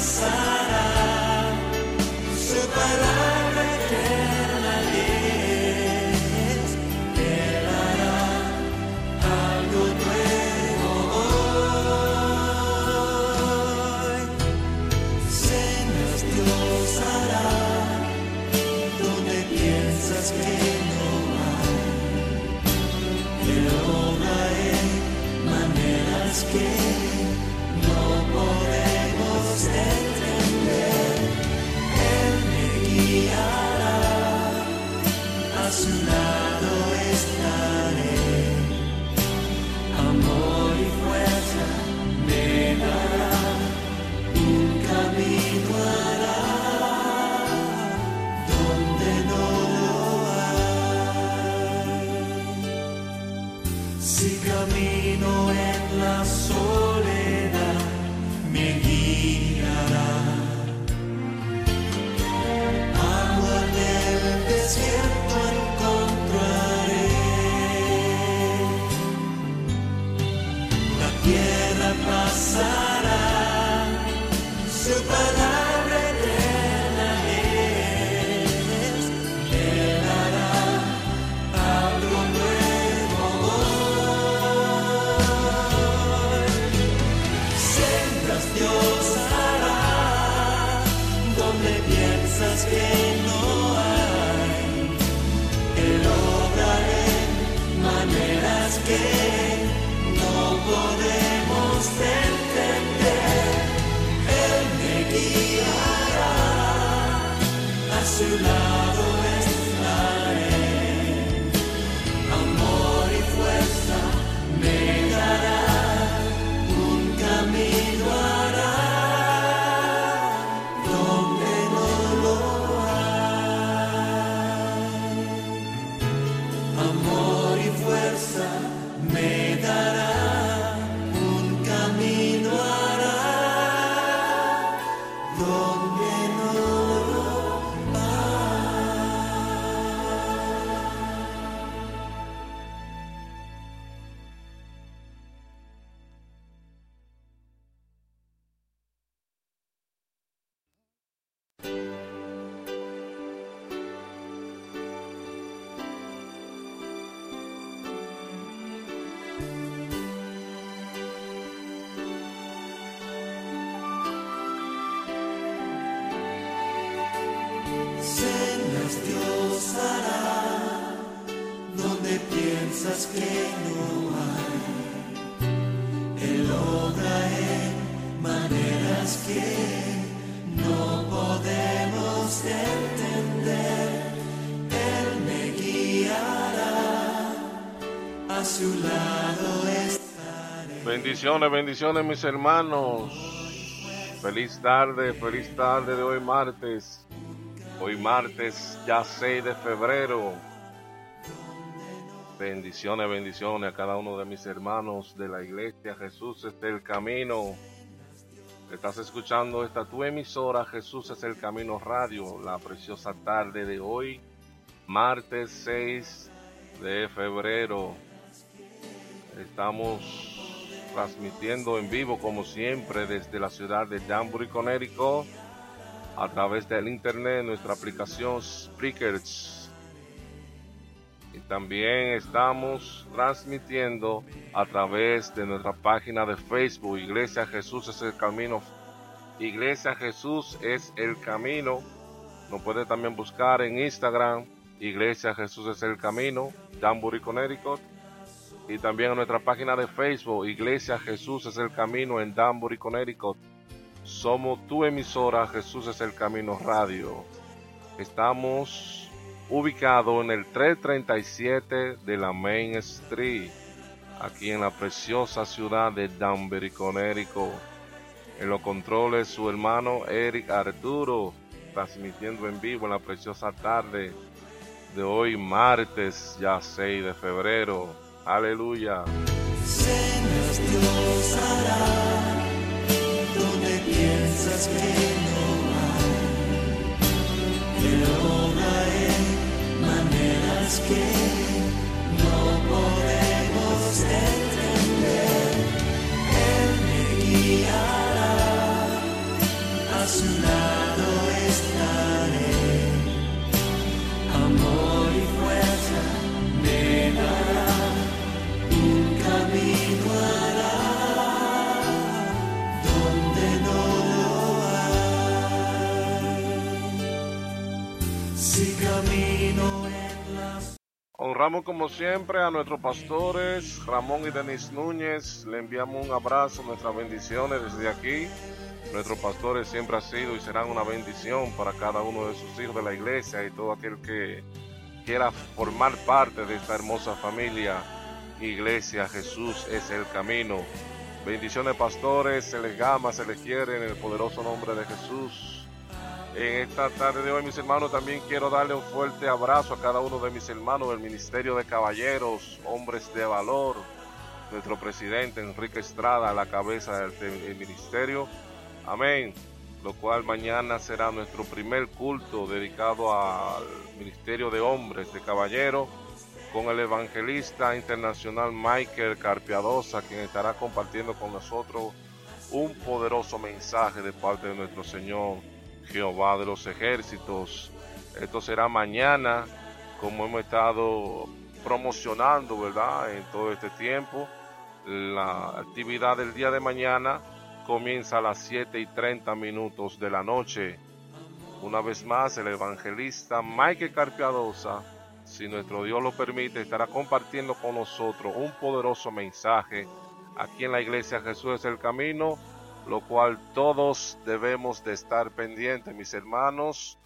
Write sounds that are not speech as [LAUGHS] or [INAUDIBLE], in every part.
Pasará, desierto encontraré. La tierra pasará, su palabra a Bendiciones, bendiciones mis hermanos. Feliz tarde, feliz tarde de hoy martes. Hoy martes ya 6 de febrero. Bendiciones, bendiciones a cada uno de mis hermanos de la iglesia. Jesús es el camino. Estás escuchando esta tu emisora Jesús es el camino radio. La preciosa tarde de hoy, martes 6 de febrero. Estamos transmitiendo en vivo como siempre desde la ciudad de Danbury, Connecticut, a través del internet, nuestra aplicación Spreakers. Y también estamos transmitiendo a través de nuestra página de Facebook, Iglesia Jesús es el Camino Iglesia Jesús es el camino. Nos puede también buscar en Instagram, Iglesia Jesús es el camino, Danbury, Connecticut. Y también en nuestra página de Facebook, Iglesia Jesús es el camino en Danbury, Connecticut. Somos tu emisora, Jesús es el camino radio. Estamos ubicados en el 337 de la Main Street, aquí en la preciosa ciudad de Danbury, Connecticut. En los controles su hermano Eric Arturo, transmitiendo en vivo en la preciosa tarde de hoy, martes ya 6 de febrero. Aleluya. Cenas Dios hará donde piensas que no hay. Pero hay maneras que no podemos entender. Él me guiará, a su lado Como siempre a nuestros pastores Ramón y Denis Núñez. Le enviamos un abrazo, nuestras bendiciones desde aquí. Nuestros pastores siempre han sido y serán una bendición para cada uno de sus hijos de la iglesia y todo aquel que quiera formar parte de esta hermosa familia. Iglesia Jesús es el camino. Bendiciones pastores, se les ama, se les quiere en el poderoso nombre de Jesús. En esta tarde de hoy, mis hermanos, también quiero darle un fuerte abrazo a cada uno de mis hermanos del Ministerio de Caballeros, hombres de valor, nuestro presidente Enrique Estrada a la cabeza del, ministerio. Amén. Lo cual mañana será nuestro primer culto dedicado al Ministerio de Hombres de Caballeros con el evangelista internacional Michael Carpiadosa, quien estará compartiendo con nosotros un poderoso mensaje de parte de nuestro Señor Jehová de los ejércitos. Esto será mañana, como hemos estado promocionando, ¿verdad? En todo este tiempo. La actividad del día de mañana comienza a las 7 y 30 minutos de la noche. Una vez más, el evangelista Michael Carpiadosa, si nuestro Dios lo permite, estará compartiendo con nosotros un poderoso mensaje aquí en la iglesia Jesús es el camino lo cual todos debemos de estar pendientes, mis hermanos.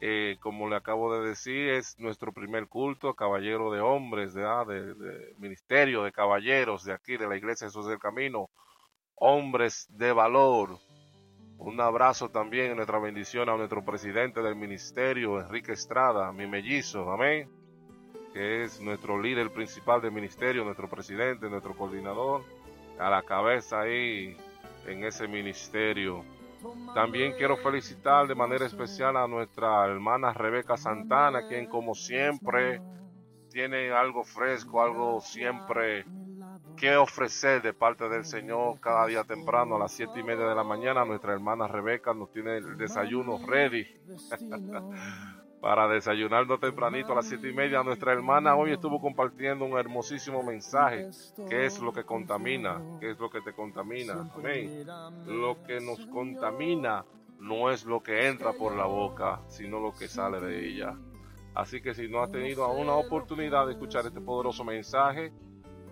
Eh, como le acabo de decir, es nuestro primer culto, caballero de hombres, de, de, de, ministerio de caballeros de aquí, de la iglesia Jesús del Camino, hombres de valor. Un abrazo también, nuestra bendición a nuestro presidente del ministerio, Enrique Estrada, mi mellizo, amén, que es nuestro líder principal del ministerio, nuestro presidente, nuestro coordinador, a la cabeza ahí en ese ministerio. También quiero felicitar de manera especial a nuestra hermana Rebeca Santana, quien como siempre tiene algo fresco, algo siempre que ofrecer de parte del Señor cada día temprano a las siete y media de la mañana. Nuestra hermana Rebeca nos tiene el desayuno ready [LAUGHS] para desayunarnos tempranito a las siete y media. Nuestra hermana hoy estuvo compartiendo un hermosísimo mensaje. ¿Qué es lo que contamina? ¿Qué es lo que te contamina? Amén. Lo que nos contamina no es lo que entra por la boca, sino lo que sale de ella. Así que si no has tenido aún oportunidad de escuchar este poderoso mensaje,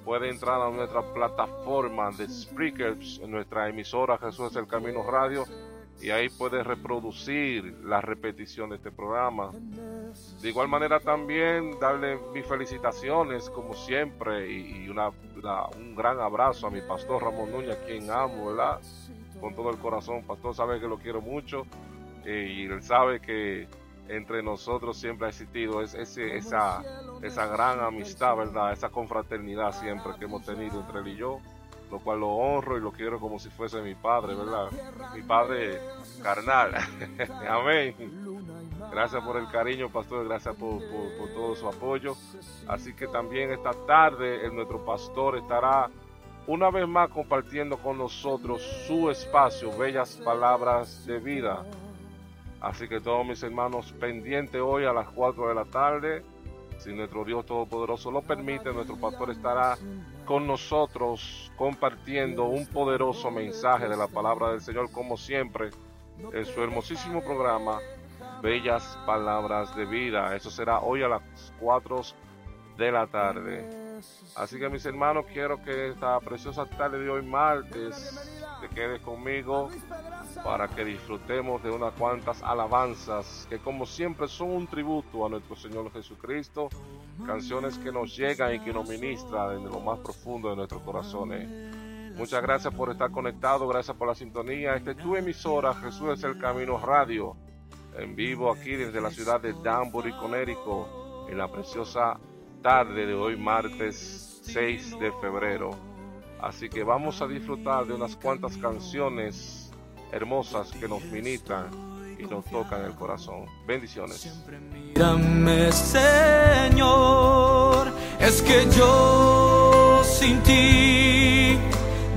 puede entrar a nuestra plataforma de Spreakers, en nuestra emisora Jesús es el Camino Radio, y ahí puedes reproducir la repetición de este programa. De igual manera también darle mis felicitaciones como siempre y, un gran abrazo a mi pastor Ramón Núñez, quien amo, ¿verdad? Con todo el corazón, pastor sabe que lo quiero mucho eh, y él sabe que entre nosotros siempre ha existido esa, esa gran amistad, ¿verdad? Esa confraternidad siempre que hemos tenido entre él y yo lo cual lo honro y lo quiero como si fuese mi padre, ¿verdad? Mi padre carnal. [LAUGHS] Amén. Gracias por el cariño, pastor, gracias por, por, todo su apoyo. Así que también esta tarde el, nuestro pastor estará una vez más compartiendo con nosotros su espacio, bellas palabras de vida. Así que todos mis hermanos pendientes hoy a las 4 de la tarde, si nuestro Dios Todopoderoso lo permite, nuestro pastor estará con nosotros compartiendo un poderoso mensaje de la palabra del Señor, como siempre, en su hermosísimo programa Bellas Palabras de Vida. Eso será hoy a las 4 de la tarde. Así que mis hermanos, quiero que esta preciosa tarde de hoy martes te quedes conmigo para que disfrutemos de unas cuantas alabanzas que como siempre son un tributo a nuestro Señor Jesucristo, canciones que nos llegan y que nos ministran desde lo más profundo de nuestros corazones. Muchas gracias por estar conectado, gracias por la sintonía. Esta es tu emisora, Jesús es el Camino Radio, en vivo aquí desde la ciudad de Danbury, Connecticut, en la preciosa tarde de hoy, martes 6 de febrero. Así que vamos a disfrutar de unas cuantas canciones hermosas que nos ministran y nos tocan el corazón. Bendiciones. Mírame, Señor, es que yo sin ti,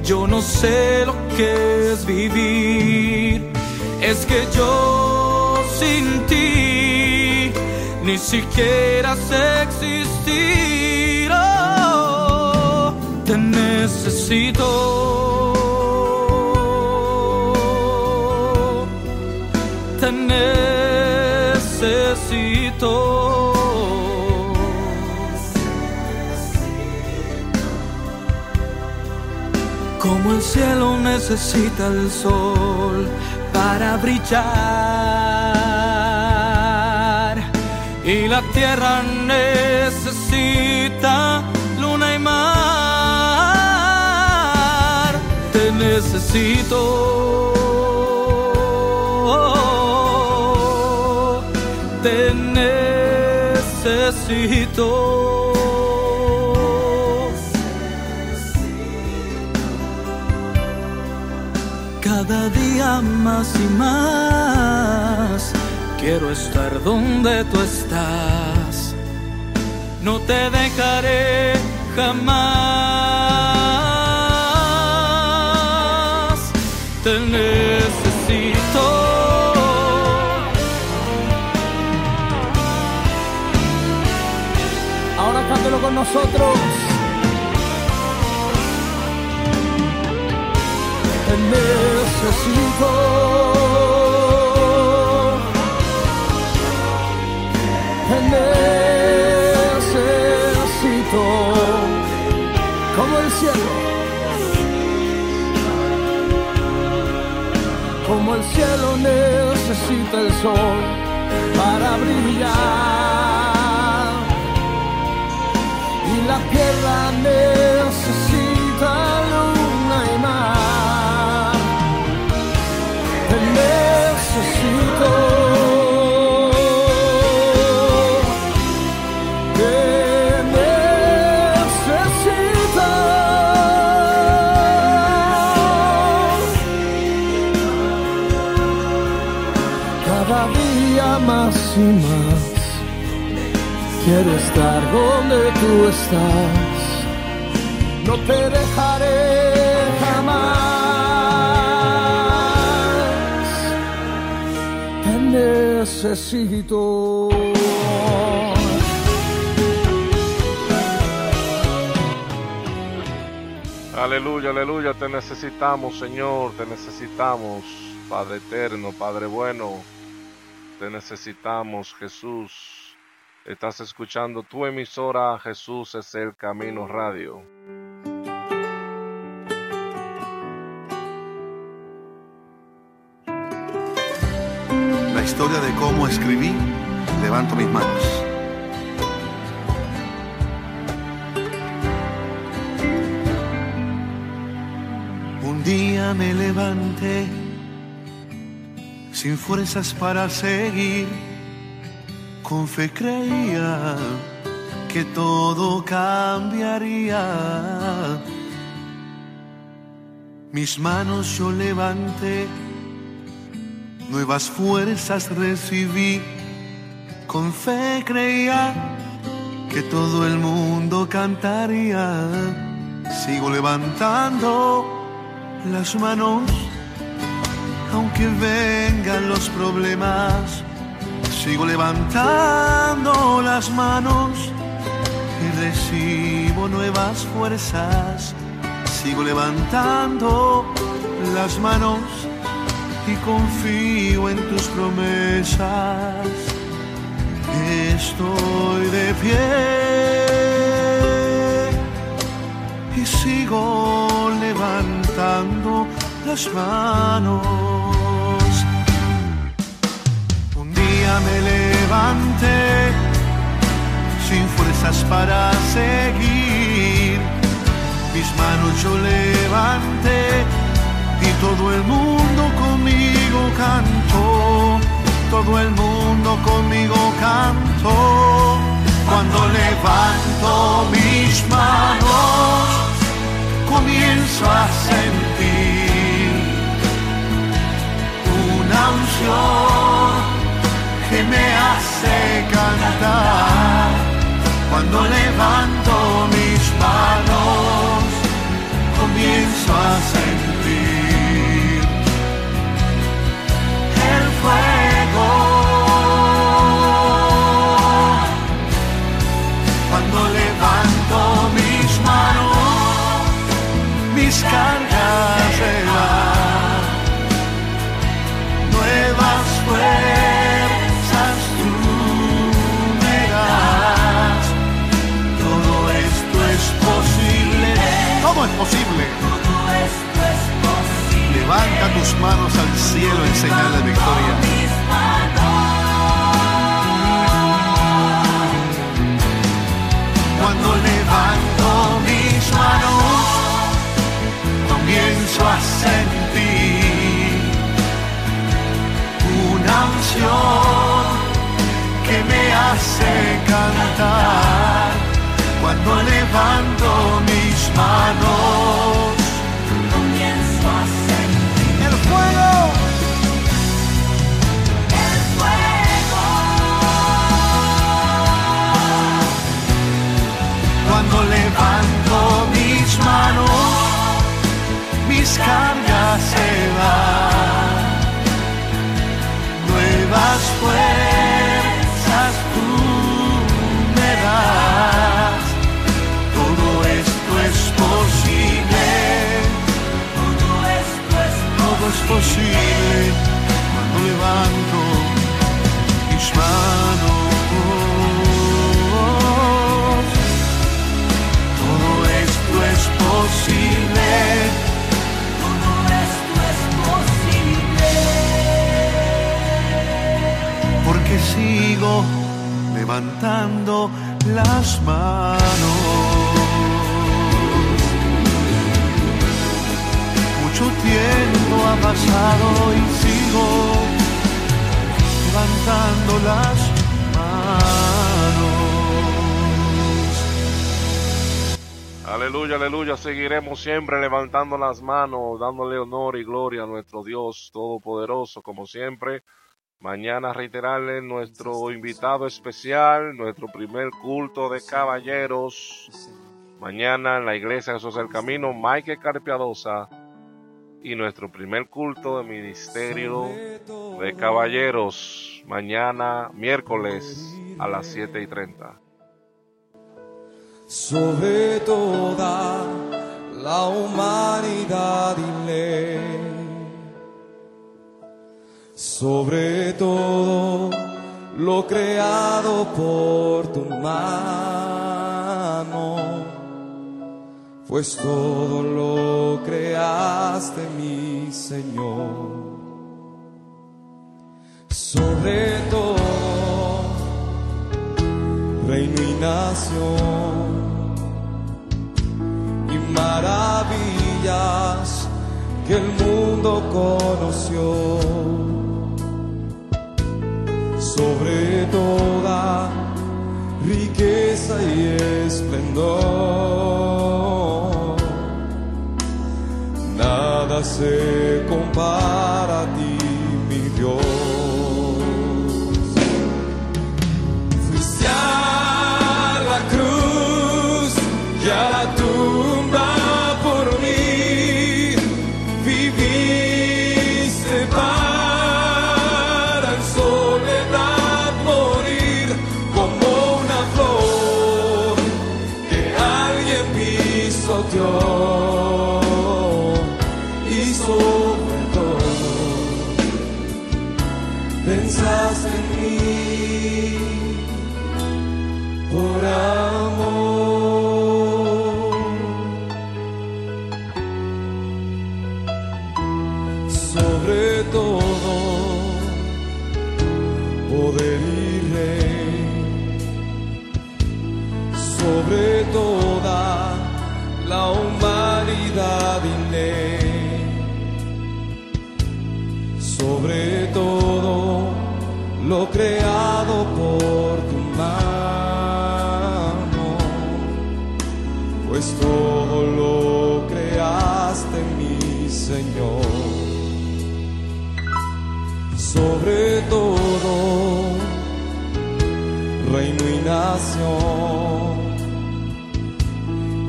yo no sé lo que es vivir. Es que yo sin ti, ni siquiera sé existir. Necesito te necesito. Como el cielo necesita el sol para brillar y la tierra necesita luna y mar. Necesito. Te necesito. Cada día más y más quiero estar donde tú estás. No te dejaré jamás. Te necesito. Ahora cántelo con nosotros. Te necesito. Te necesito. El cielo necesita el sol para brillar. Y la tierra necesita luna y mar. Te necesito. Quiero estar donde tú estás. No te dejaré jamás. Te necesito. Aleluya, aleluya, te necesitamos, Señor, te necesitamos, Padre eterno, Padre bueno, te necesitamos, Jesús. Estás escuchando tu emisora, Jesús es el Camino Radio. La historia de cómo escribí, levanto mis manos. Un día me levanté sin fuerzas para seguir. Con fe creía que todo cambiaría. Mis manos yo levanté, nuevas fuerzas recibí. Con fe creía que todo el mundo cantaría. Sigo levantando las manos, aunque vengan los problemas. Sigo levantando las manos y recibo nuevas fuerzas. Sigo levantando las manos y confío en tus promesas. Estoy de pie y sigo levantando las manos. Me levanté sin fuerzas para seguir. Mis manos yo levanté y todo el mundo conmigo cantó. Todo el mundo conmigo cantó. Cuando levanto mis manos, comienzo a sentir una unción que me hace cantar. Cuando levanto mis manos, comienzo a sentir el fuego. Cuando levanto mis manos, mis cargas posible? Levanta tus manos al cielo en señal de victoria. Cuando levanto mis manos, comienzo a sentir una unción que me hace cantar. Cuando levanto mis manos, comienzo a sentir el fuego. Cuando levanto mis manos, mis cargas se van. Nuevas fuerzas Todo es posible cuando levanto mis manos. Todo esto es posible. Porque sigo levantando las manos. Mucho tiempo ha pasado y sigo levantando las manos. Aleluya, aleluya. Seguiremos siempre levantando las manos, dándole honor y gloria a nuestro Dios Todopoderoso, como siempre. Mañana reiterarle nuestro invitado especial, nuestro primer culto de caballeros. Mañana en la iglesia Jesús del Camino, Mike Carpiadosa. Y nuestro primer culto de ministerio de caballeros. Mañana, miércoles, a las 7 y 30. sobre toda la humanidad y ley, sobre todo lo creado por tu mano, pues todo lo creaste, mi Señor, sobre todo reino y nación y maravillas que el mundo conoció. Sobre toda riqueza y esplendor se compara a ti mi Dios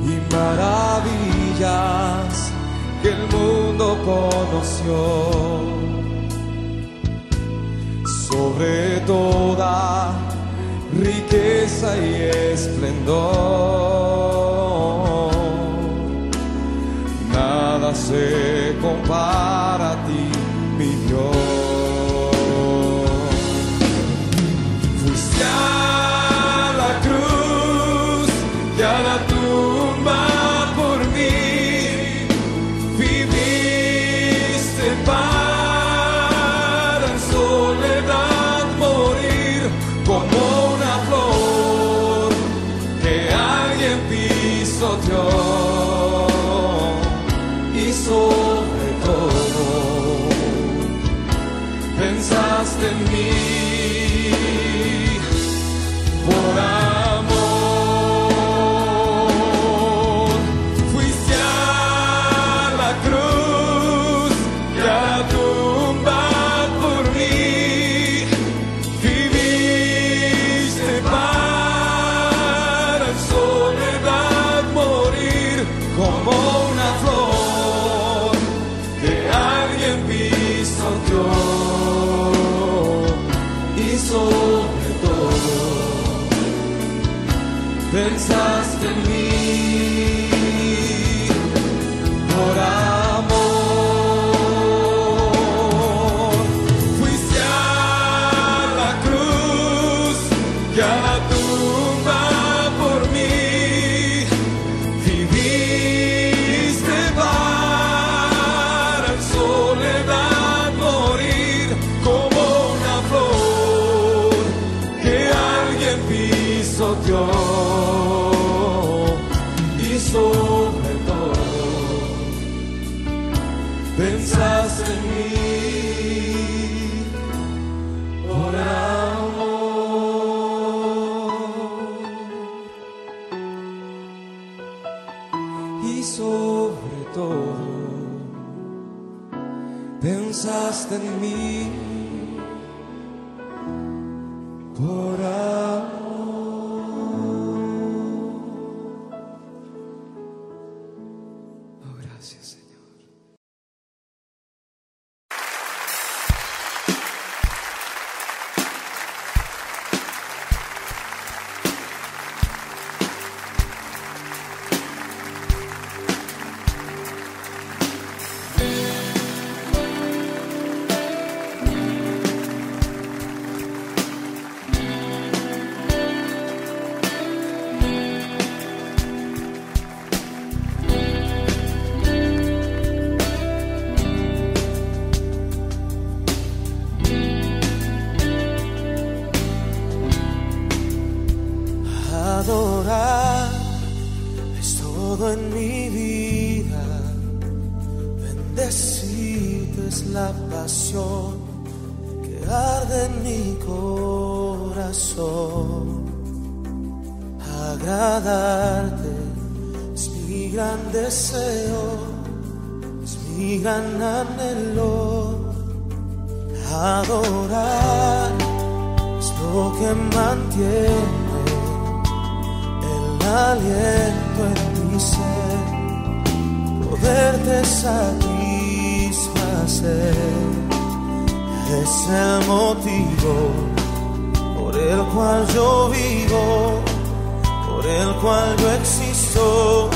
y maravillas que el mundo conoció. Sobre toda riqueza y esplendor, nada se compara ti sigan anhelo adorar es lo que mantiene el aliento en mi ser. Poderte satisfacer es el motivo por el cual yo vivo por el cual yo existo.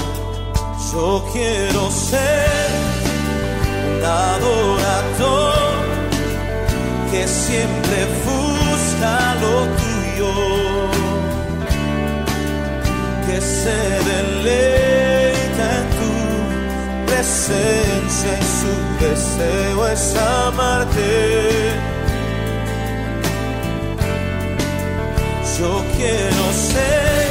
Yo quiero ser adorador que siempre busca lo tuyo, que se deleita en tu presencia y su deseo es amarte. Yo quiero ser.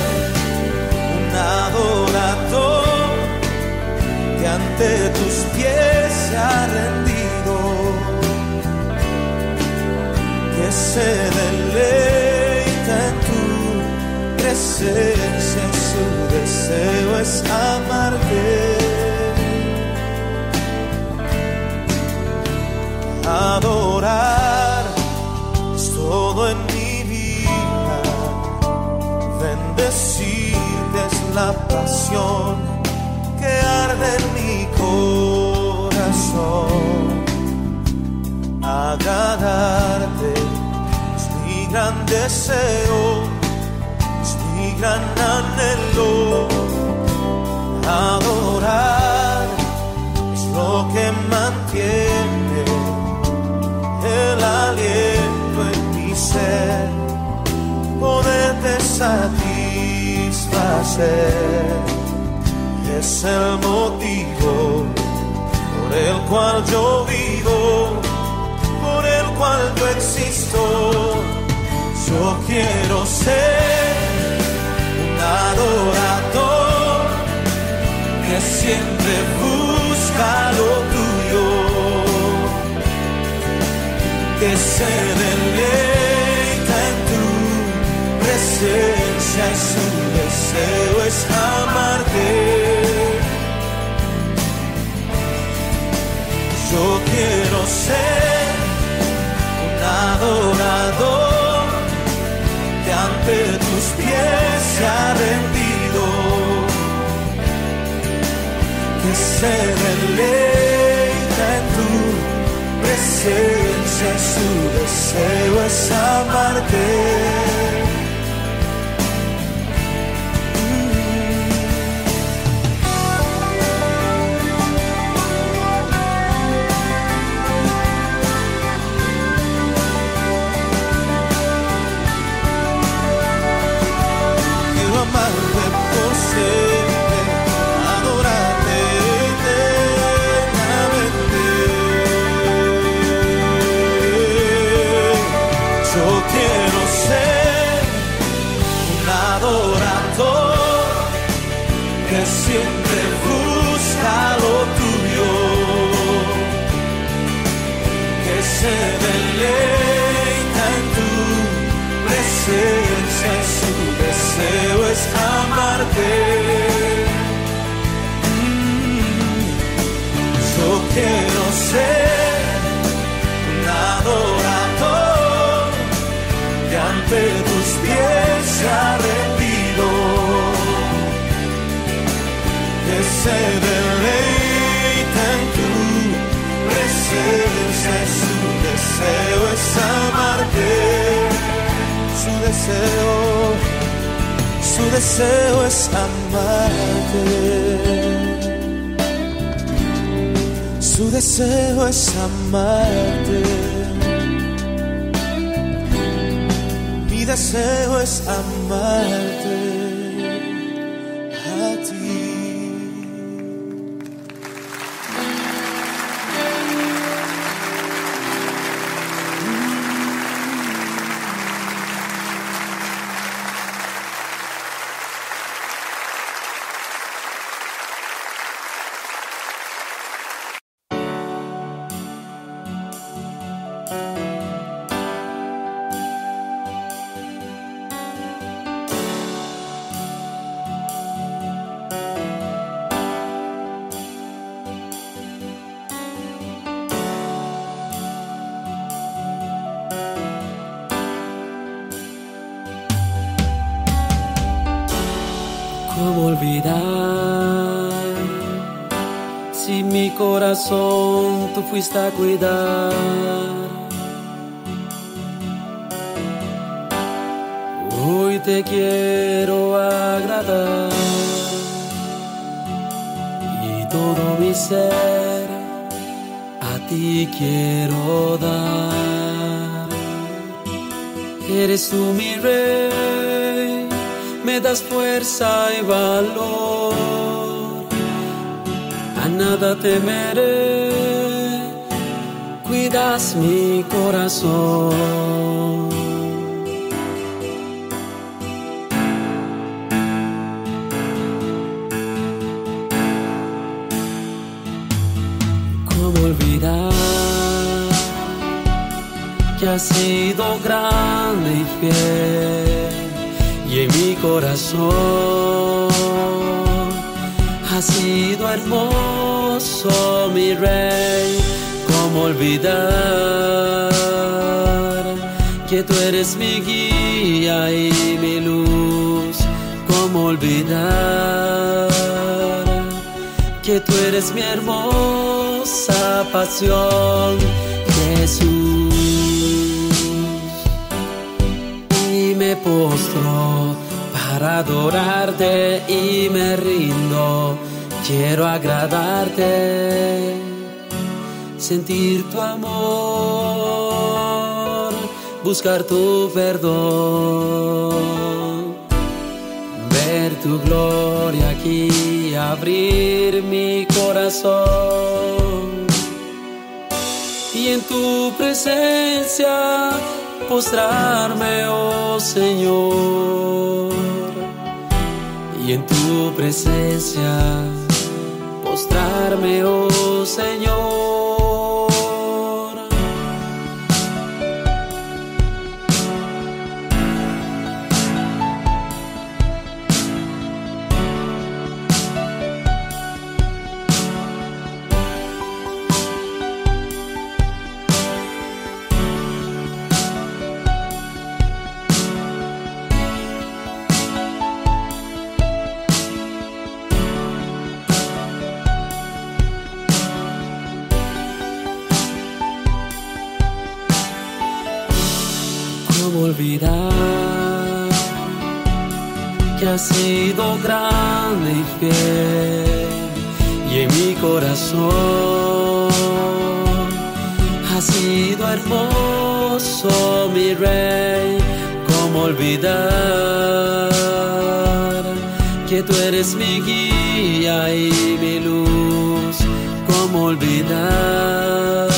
Ante tus pies se ha rendido, que se deleita en tu presencia, su deseo es amarte. Adorar es todo en mi vida, bendecirte es la pasión que arde en mi corazón. Agradarte es mi gran deseo, es mi gran anhelo. Adorar es lo que mantiene el aliento en mi ser, poderte satisfacer es el motivo por el cual yo vivo, por el cual yo existo. Yo quiero ser un adorador que siempre busca lo tuyo, que se deleita en tu presencia y su deseo es amarte. Yo quiero ser un adorador que ante tus pies se ha rendido, que se deleita en tu presencia, su deseo es amarte. Presencia su deseo es amarte. Mm, Yo quiero ser un adorador que ante tus pies se ha rendido, que se deleita en tu presencia su deseo es amarte su deseo, su deseo es amarte. Su deseo es amarte. Mi deseo es amarte corazón tú fuiste a cuidar? Hoy te quiero agradar y todo mi ser a ti quiero dar. Eres tú mi rey, me das fuerza y valor. A nada temeré, mi corazón. ¿Cómo olvidar que has sido grande y fiel? Y en mi corazón has sido hermoso, mi rey. ¿Cómo olvidar que tú eres mi guía y mi luz? ¿Cómo olvidar que tú eres mi hermosa pasión, Jesús? Y me postro para adorarte y me rindo. Quiero agradarte, sentir tu amor, buscar tu perdón, ver tu gloria aquí, abrir mi corazón y en tu presencia postrarme, oh Señor. Y en tu presencia postrarme, oh Señor. Olvidar que has sido grande y fiel? Y en mi corazón has sido hermoso, mi rey. ¿Cómo olvidar que tú eres mi guía y mi luz? ¿Cómo olvidar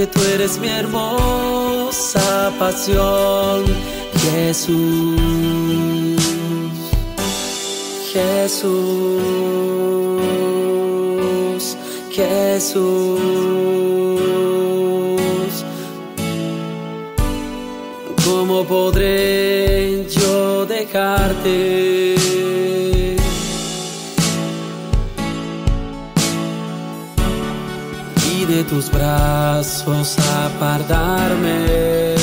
que tú eres mi hermosa pasión, Jesús, Jesús, Jesús. ¿Cómo podré yo dejarte? Brazos apartarme.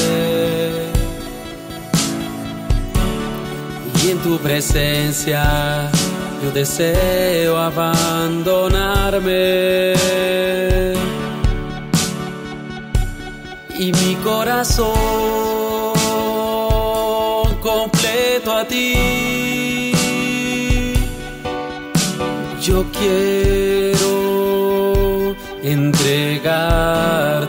Y en tu presencia yo deseo abandonarme. Y mi corazón completo a ti. Yo quiero entregarte.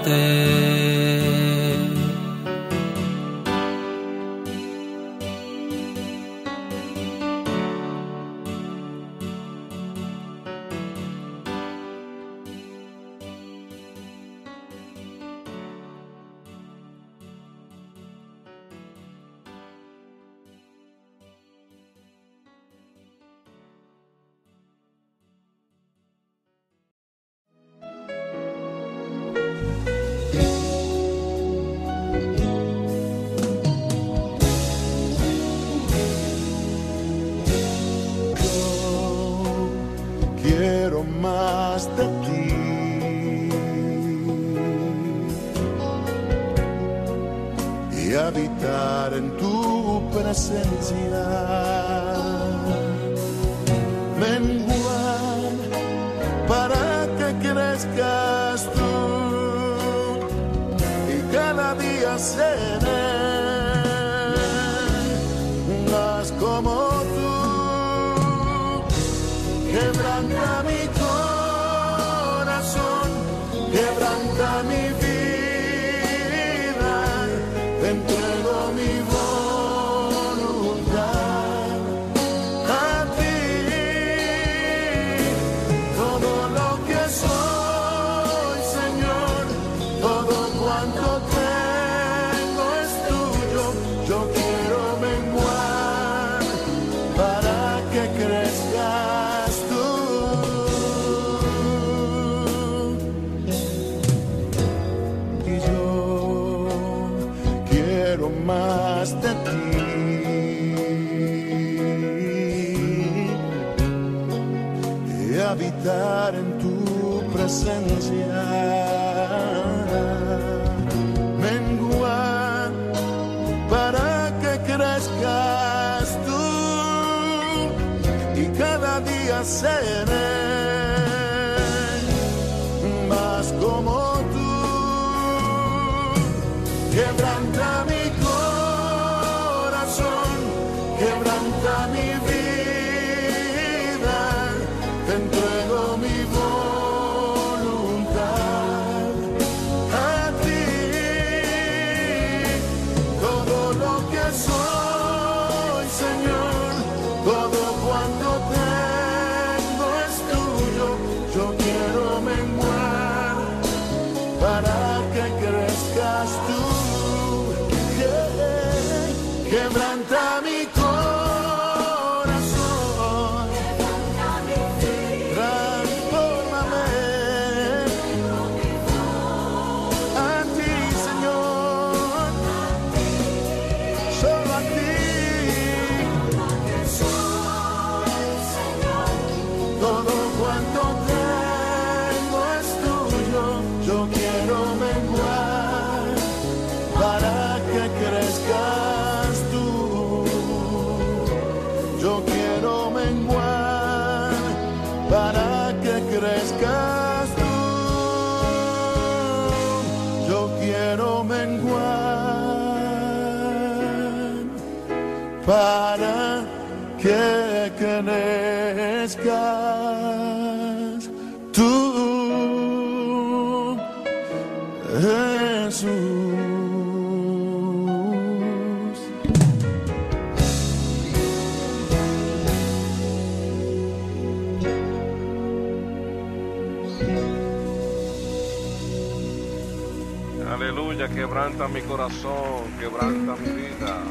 Quebranta mi vida.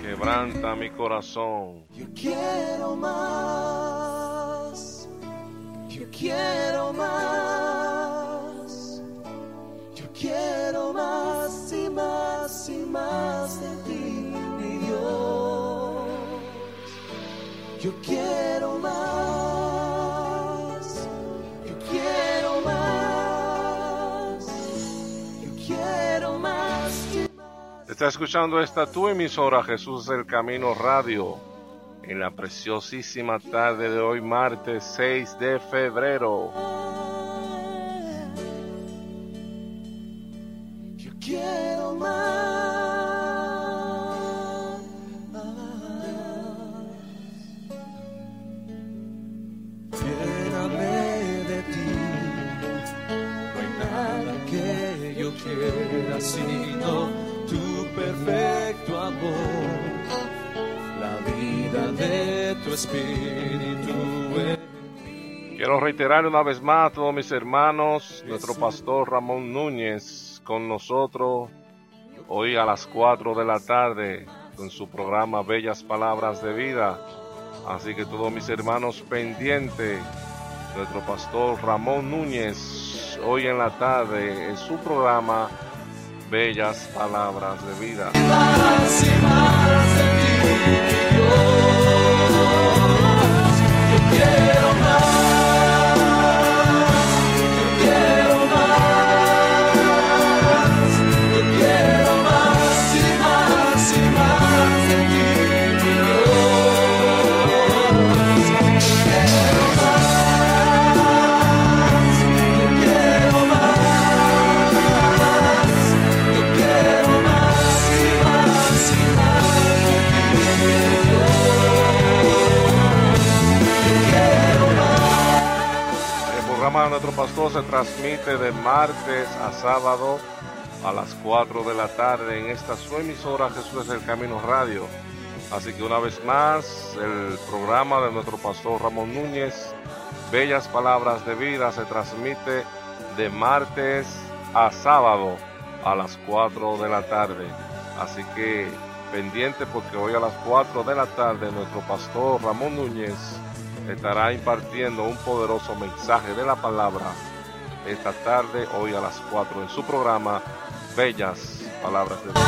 Quebranta mi corazón. Yo quiero más, yo quiero más, yo quiero más y más y más Está escuchando esta tu emisora Jesús el Camino Radio en la preciosísima tarde de hoy martes 6 de febrero. La vida de tu espíritu. Quiero reiterar una vez más a todos mis hermanos, nuestro pastor Ramón Núñez con nosotros hoy a las 4 de la tarde con su programa Bellas Palabras de Vida. Así que todos mis hermanos pendientes, nuestro pastor Ramón Núñez hoy en la tarde en su programa Bellas Palabras de Vida. Pastor se transmite de martes a sábado a las 4 de la tarde en esta su emisora Jesús es el Camino Radio. Así que una vez más, el programa de nuestro pastor Ramón Núñez, Bellas Palabras de Vida, se transmite de martes a sábado a las 4 de la tarde. Así que pendiente porque hoy a las 4 de la tarde nuestro pastor Ramón Núñez estará impartiendo un poderoso mensaje de la palabra esta tarde, hoy a las 4 en su programa Bellas palabras de Dios.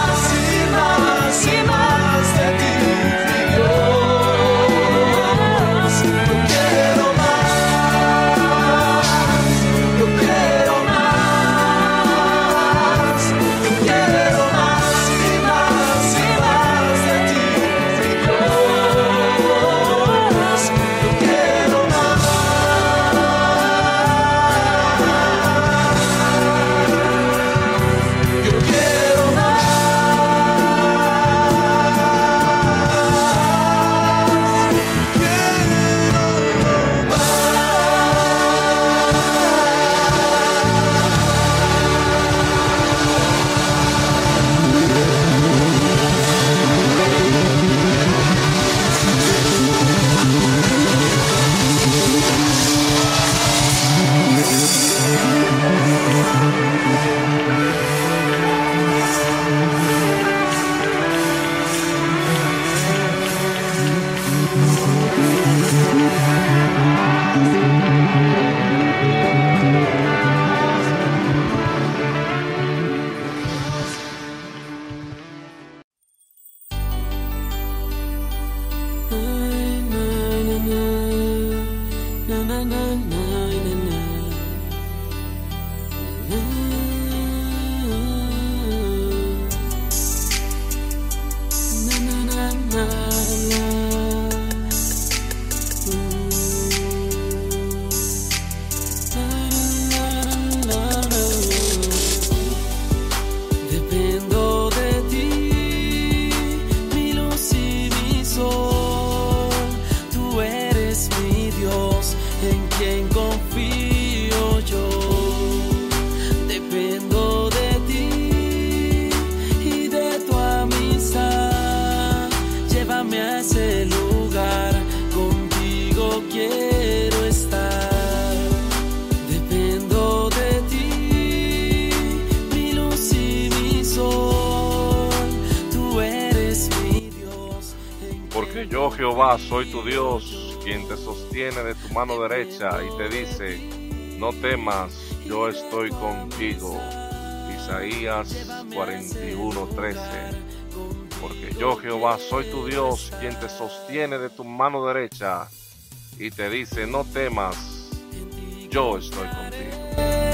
Yo Jehová soy tu Dios, quien te sostiene de tu mano derecha y te dice, no temas, yo estoy contigo. Isaías 41:13. Porque yo Jehová soy tu Dios, quien te sostiene de tu mano derecha y te dice, no temas, yo estoy contigo.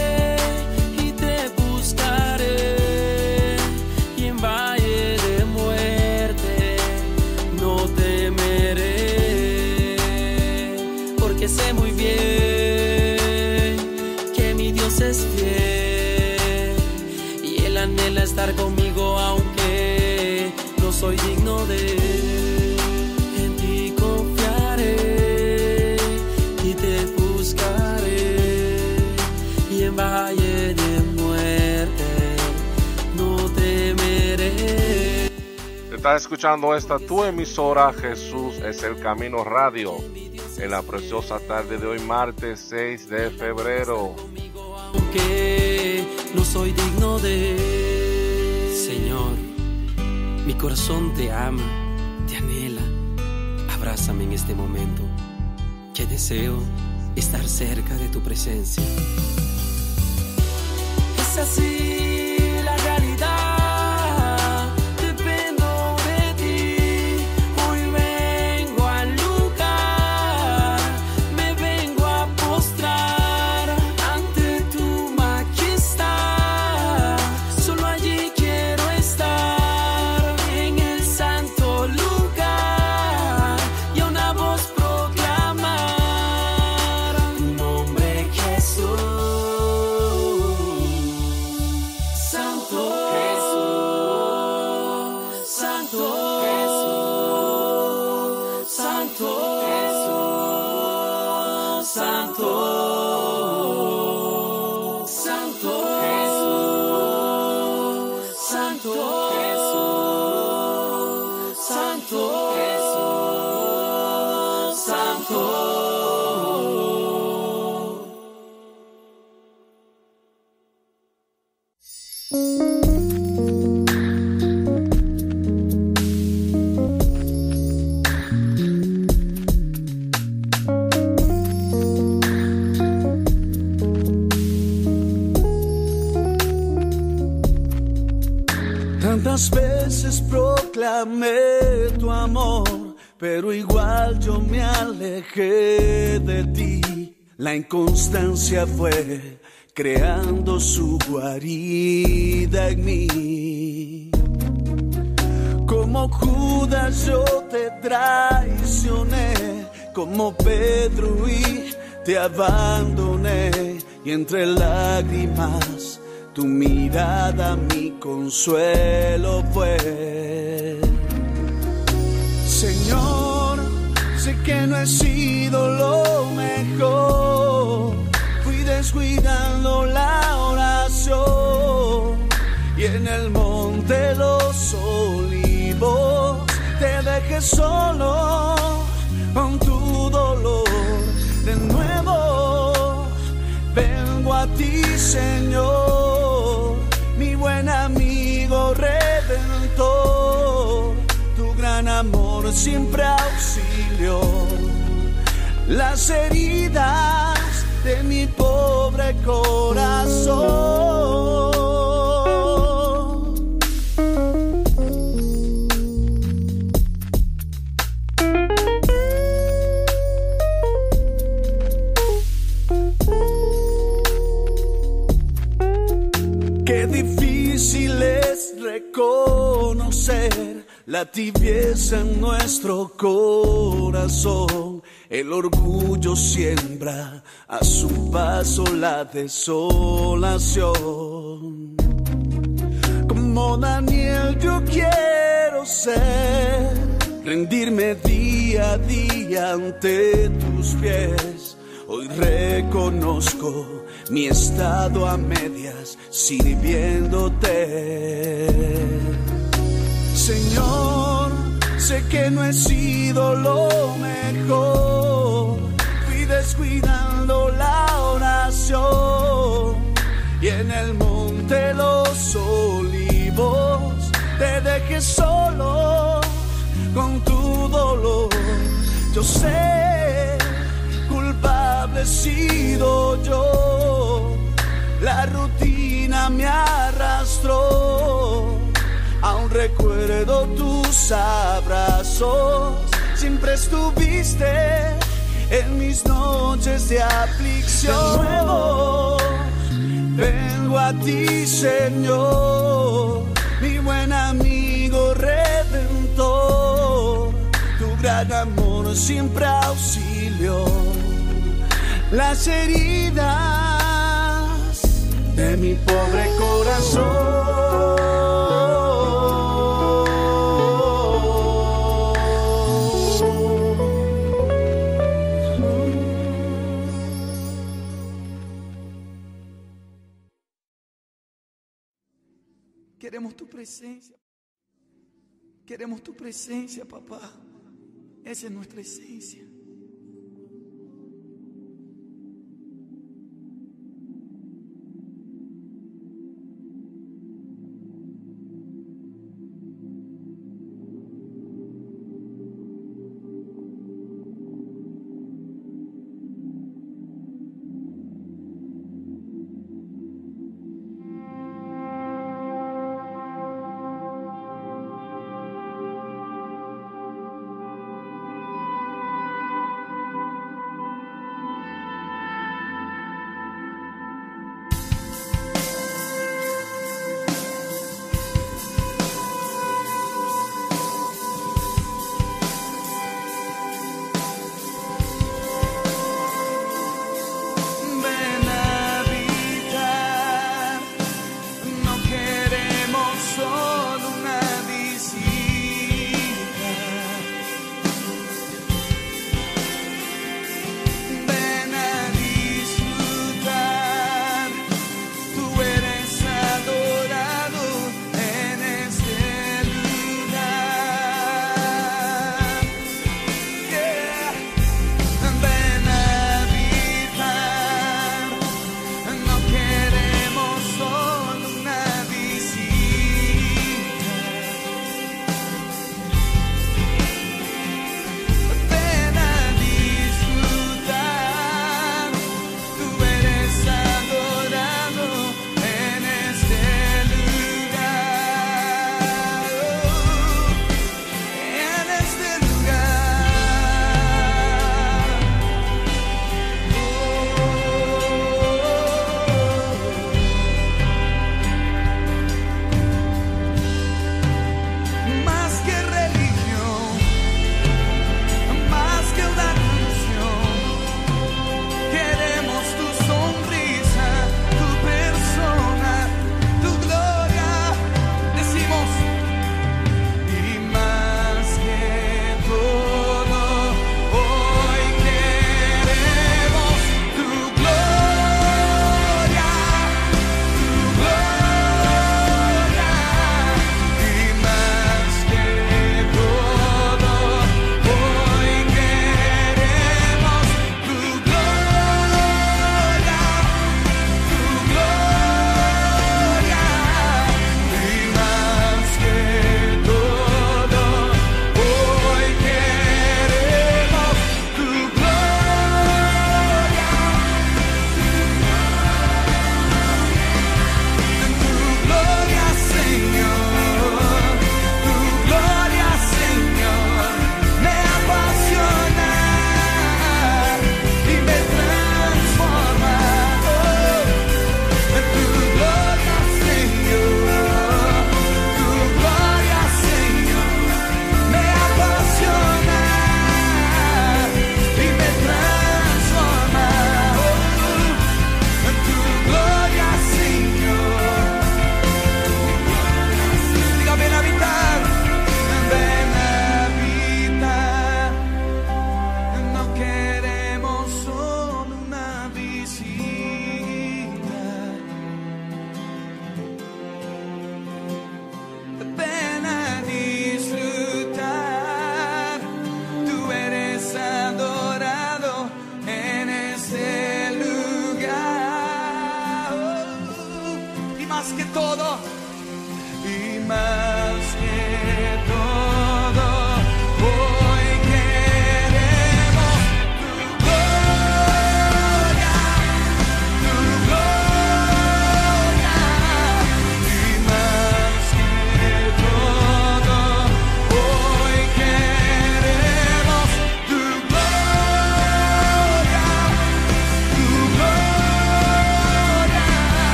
Estás escuchando esta tu emisora Jesús es el Camino Radio en la preciosa tarde de hoy martes 6 de febrero. aunque no soy digno de Señor, mi corazón te ama, te anhela. Abrázame en este momento, que deseo estar cerca de tu presencia. Es así pero igual yo me alejé de ti. La inconstancia fue creando su guarida en mí. Como Judas yo te traicioné, como Pedro y te abandoné, y entre lágrimas tu mirada mi consuelo fue. Señor, sé que no he sido lo mejor, fui descuidando la oración y en el monte los olivos. Te dejé solo con tu dolor. De nuevo. Vengo a ti, Señor, siempre auxilio las heridas de mi pobre corazón. La tibieza en nuestro corazón. El orgullo siembra a su paso la desolación. Como Daniel yo quiero ser, rendirme día a día ante tus pies. Hoy reconozco mi estado a medias sirviéndote. Señor, sé que no he sido lo mejor, fui descuidando la oración y en el monte los olivos te dejé solo con tu dolor. Yo sé, culpable he sido yo, la rutina me arrastró. Aún recuerdo tus abrazos, siempre estuviste en mis noches de aflicción. De nuevo, vengo a ti, Señor, mi buen amigo redentor. Tu gran amor siempre auxilio las heridas de mi pobre corazón. Queremos tu presencia. Queremos tu presencia, papá. Esa es nuestra esencia.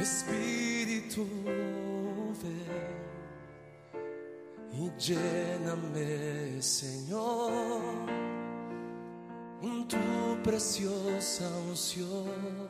Espíritu, ven y lléname, Señor, con tu preciosa unción.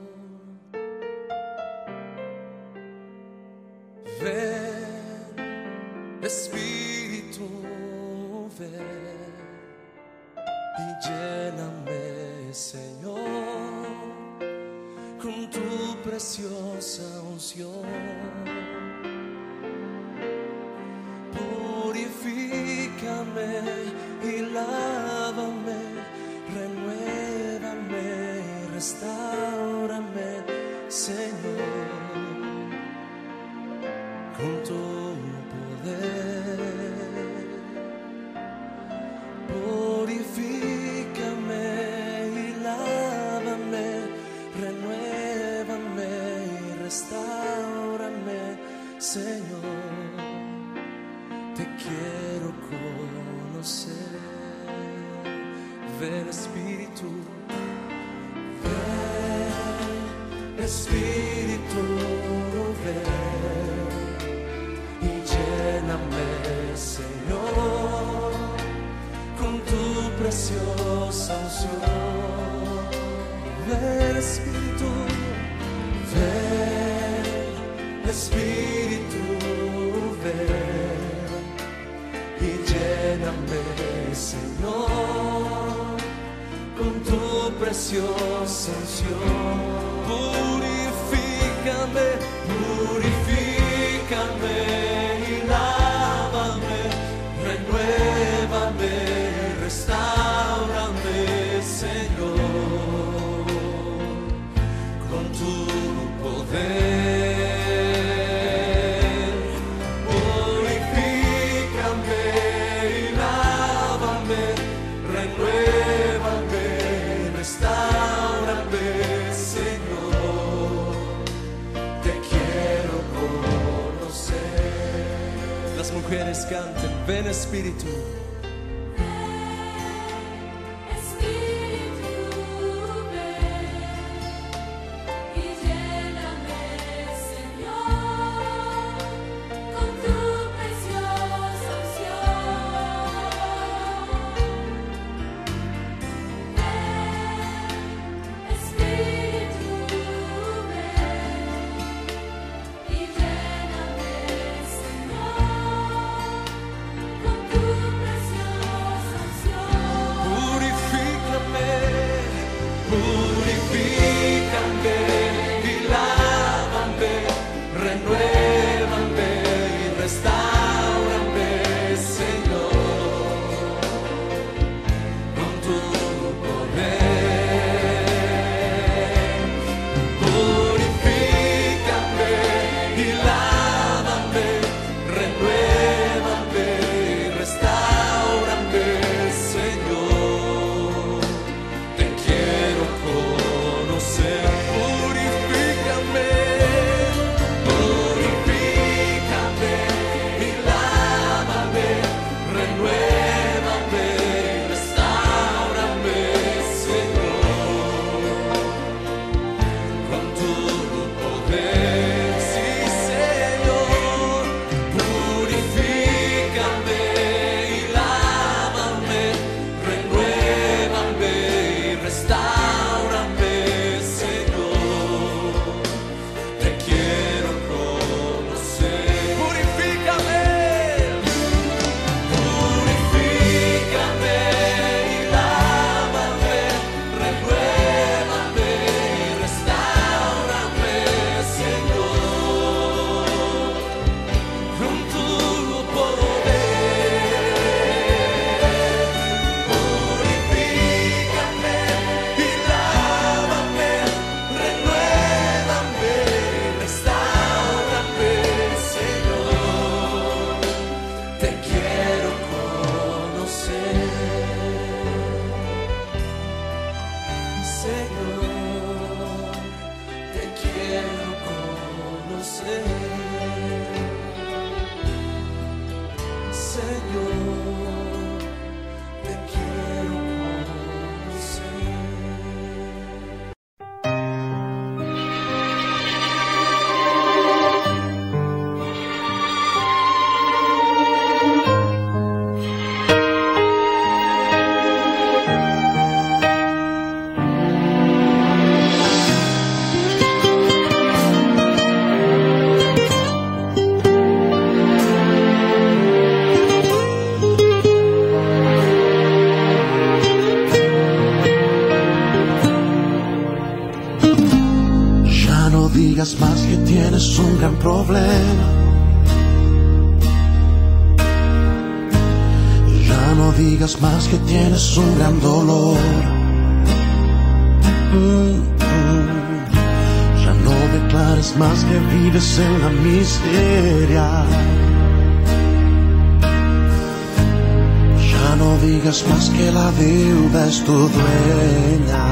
Tu dueña.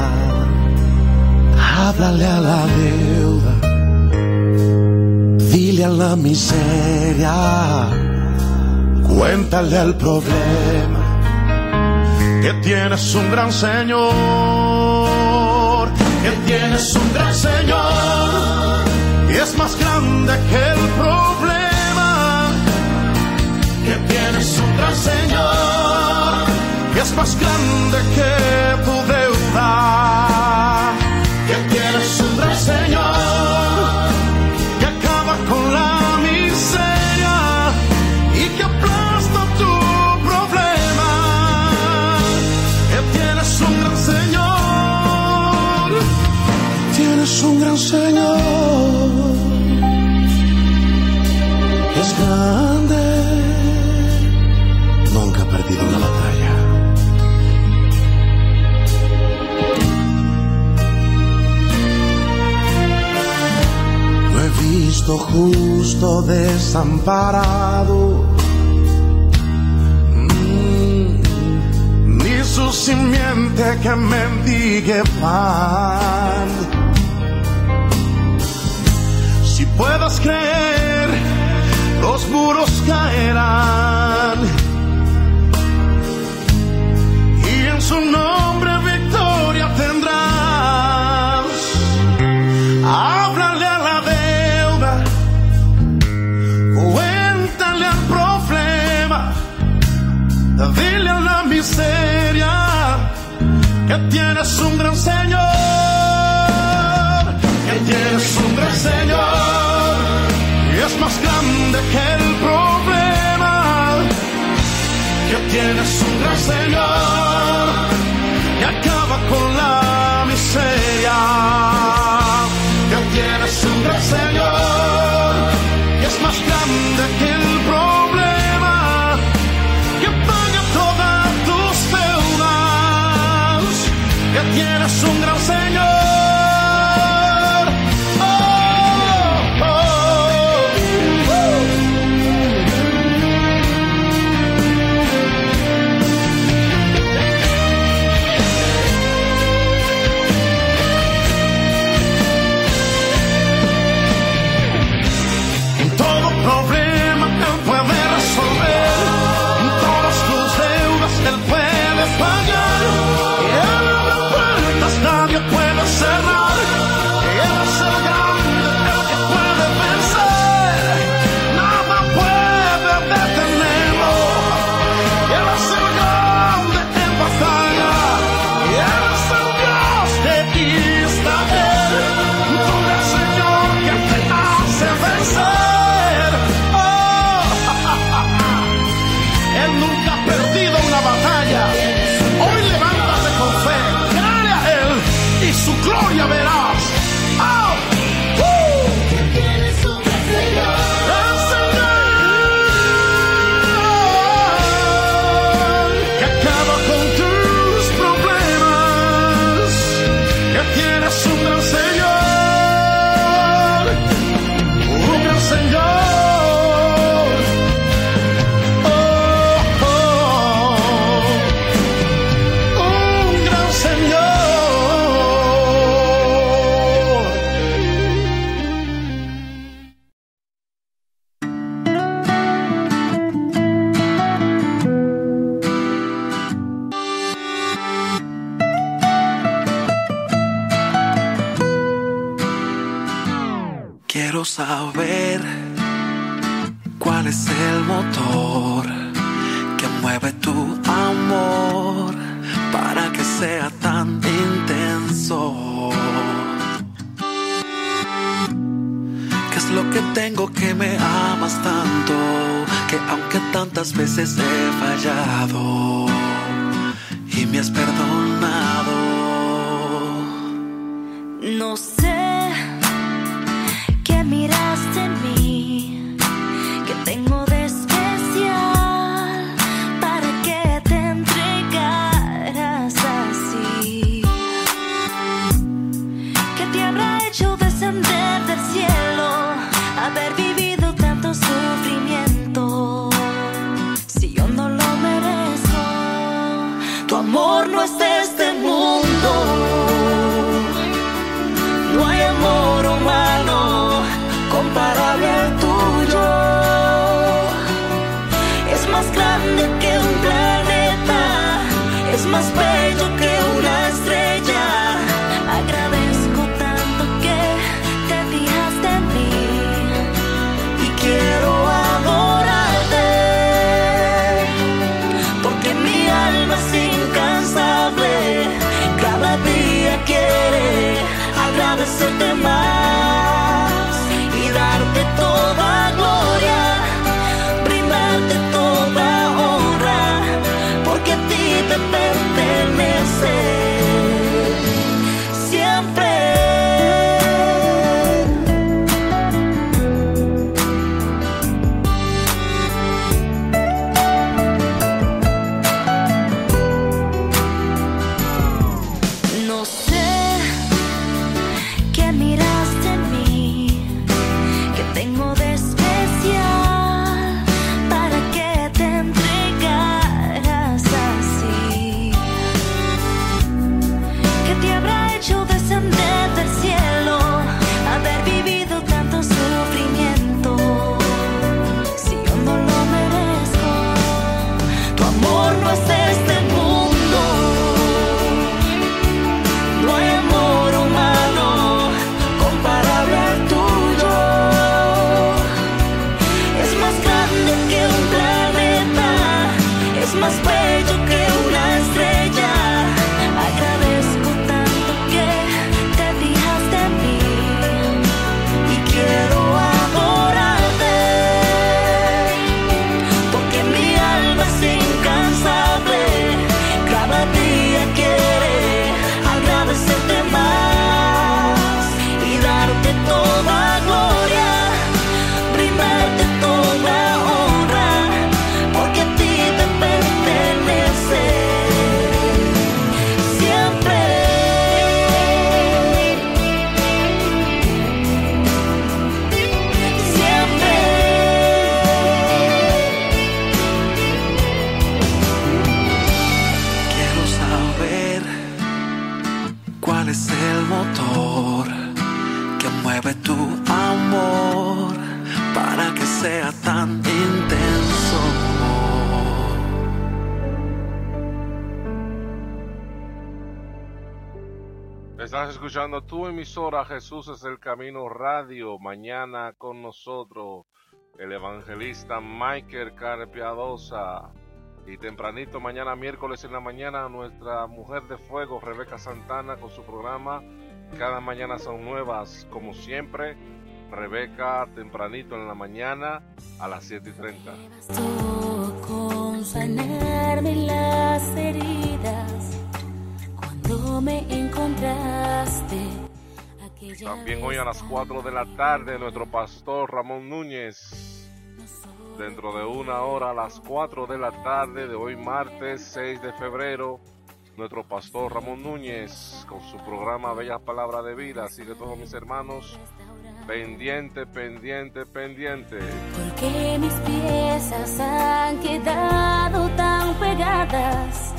Háblale a la deuda. Dile a la miseria. Cuéntale al problema que tienes un gran Señor, que tienes un gran Señor y es más grande que el problema, más grande que tu deuda, que tienes un gran Señor que acaba con la miseria y que aplasta tu problema. Que tienes un gran Señor, tienes un gran Señor. Es grande, nunca ha perdido una batalla. Justo desamparado. Mm, Ni su simiente que mendigue pan. Si puedas creer, los muros caerán. Dile a la miseria que tienes un gran Señor, que tienes un gran Señor y es más grande que el problema, que tienes un gran Señor que acaba con la miseria que tienes un gran Señor y es más grande tienes un gran emisora Jesús es el Camino Radio. Mañana con nosotros el evangelista Michael Carpiadosa. Y tempranito, mañana miércoles en la mañana, nuestra mujer de fuego, Rebeca Santana, con su programa. Cada mañana son nuevas, como siempre. Rebeca, tempranito en la mañana, a las 7 y 30. Bastó con sanarme las heridas cuando me encontraste. También hoy a las 4 de la tarde, nuestro pastor Ramón Núñez. Dentro de una hora a las 4 de la tarde de hoy martes 6 de febrero, nuestro pastor Ramón Núñez con su programa Bellas Palabras de Vida. Así que todos mis hermanos, pendiente, pendiente, pendiente. Porque mis piezas han quedado tan pegadas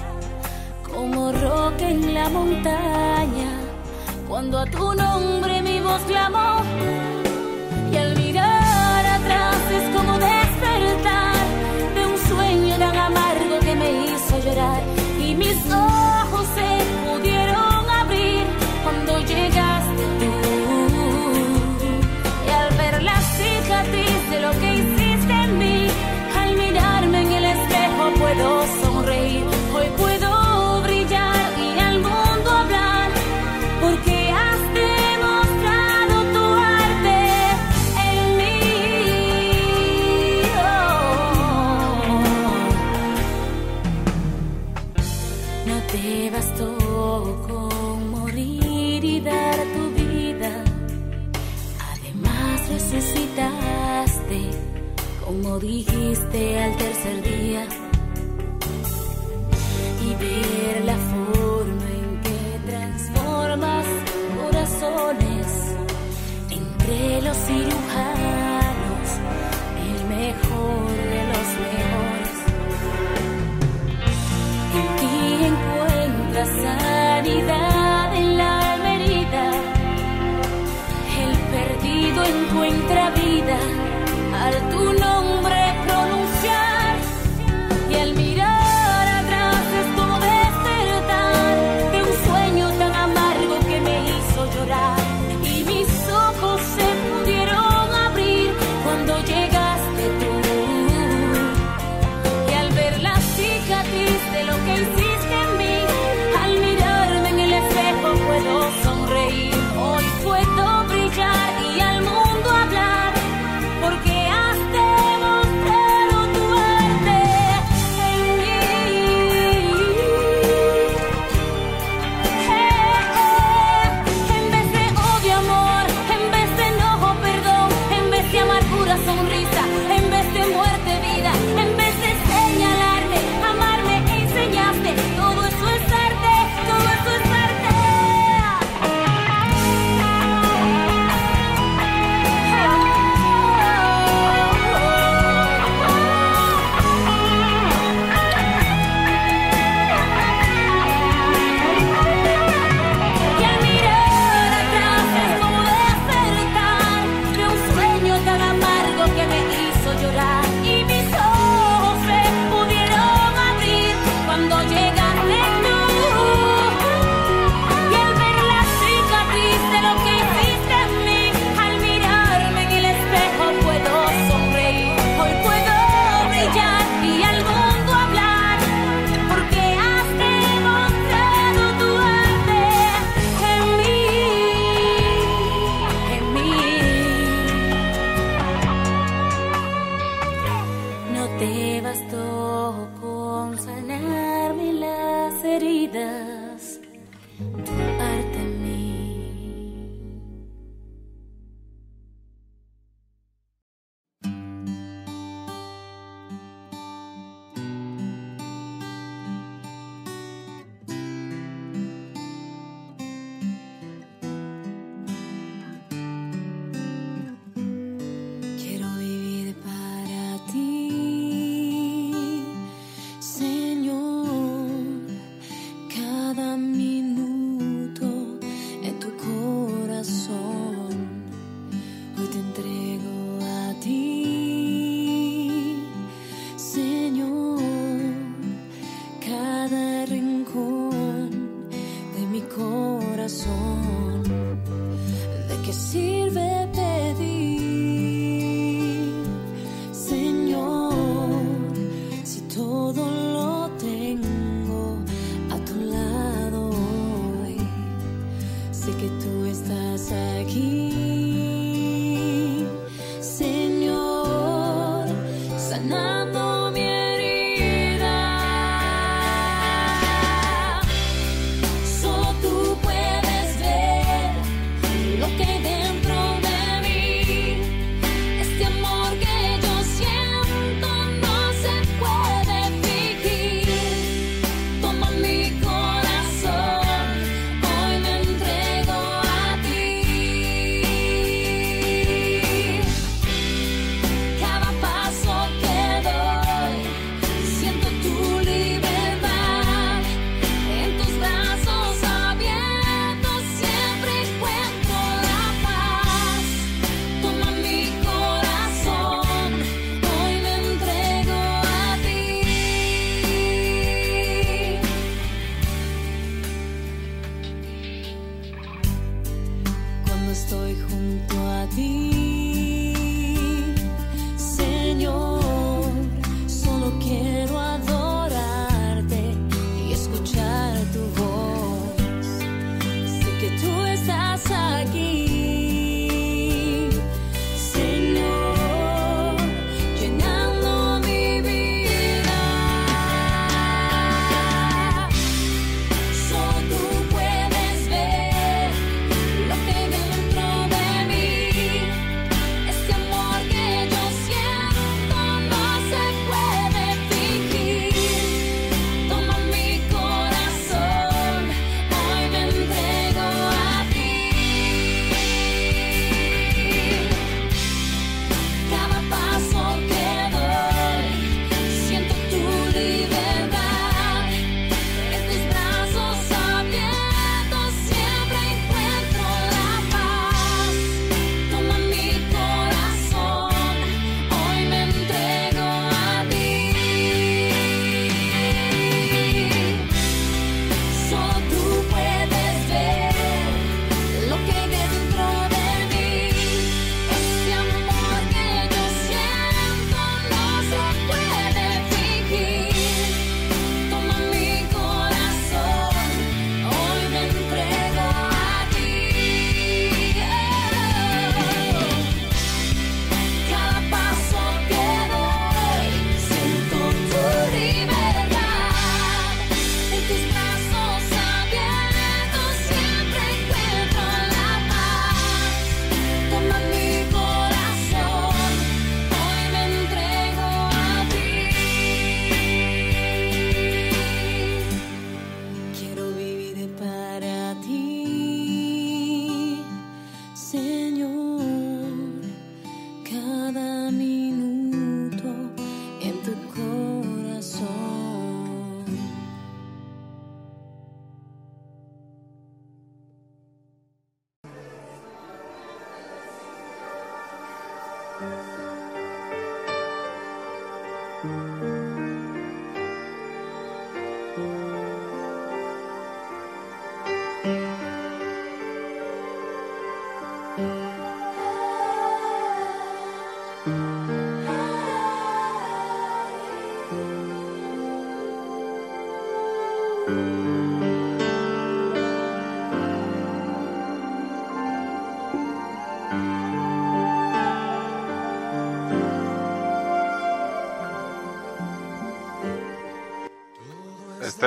como roca en la montaña. Cuando a tu nombre mi voz clamó. Y al mirar atrás es como despertar de un sueño tan amargo que me hizo llorar. Y mis ojos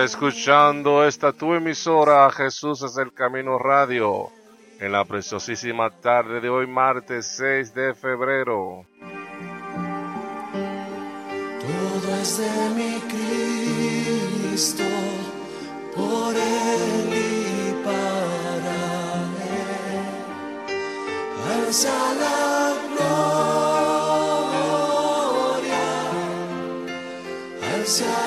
escuchando esta tu emisora Jesús es el Camino Radio en la preciosísima tarde de hoy martes 6 de febrero. Todo es mi Cristo, por Él y para Él. Alza la gloria,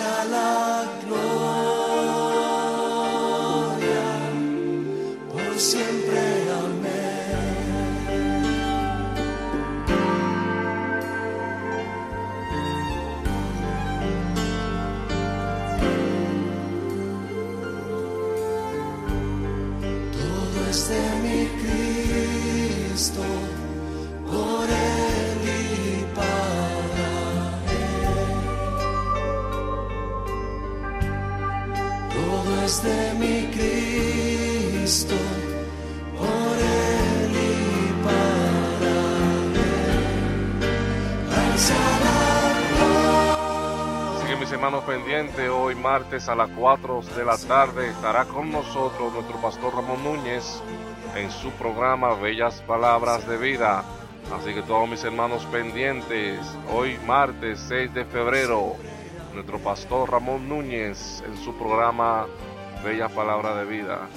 alza hermanos pendientes, hoy martes a las 4 de la tarde estará con nosotros nuestro pastor Ramón Núñez en su programa Bellas Palabras de Vida. Así que todos mis hermanos pendientes, hoy martes 6 de febrero, nuestro pastor Ramón Núñez en su programa Bellas Palabras de Vida.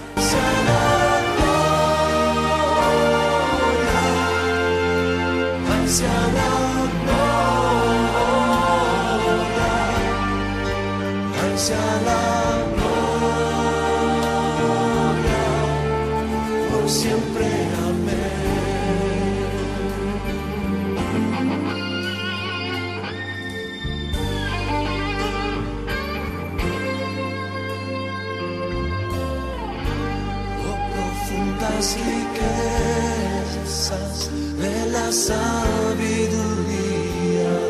La sabiduría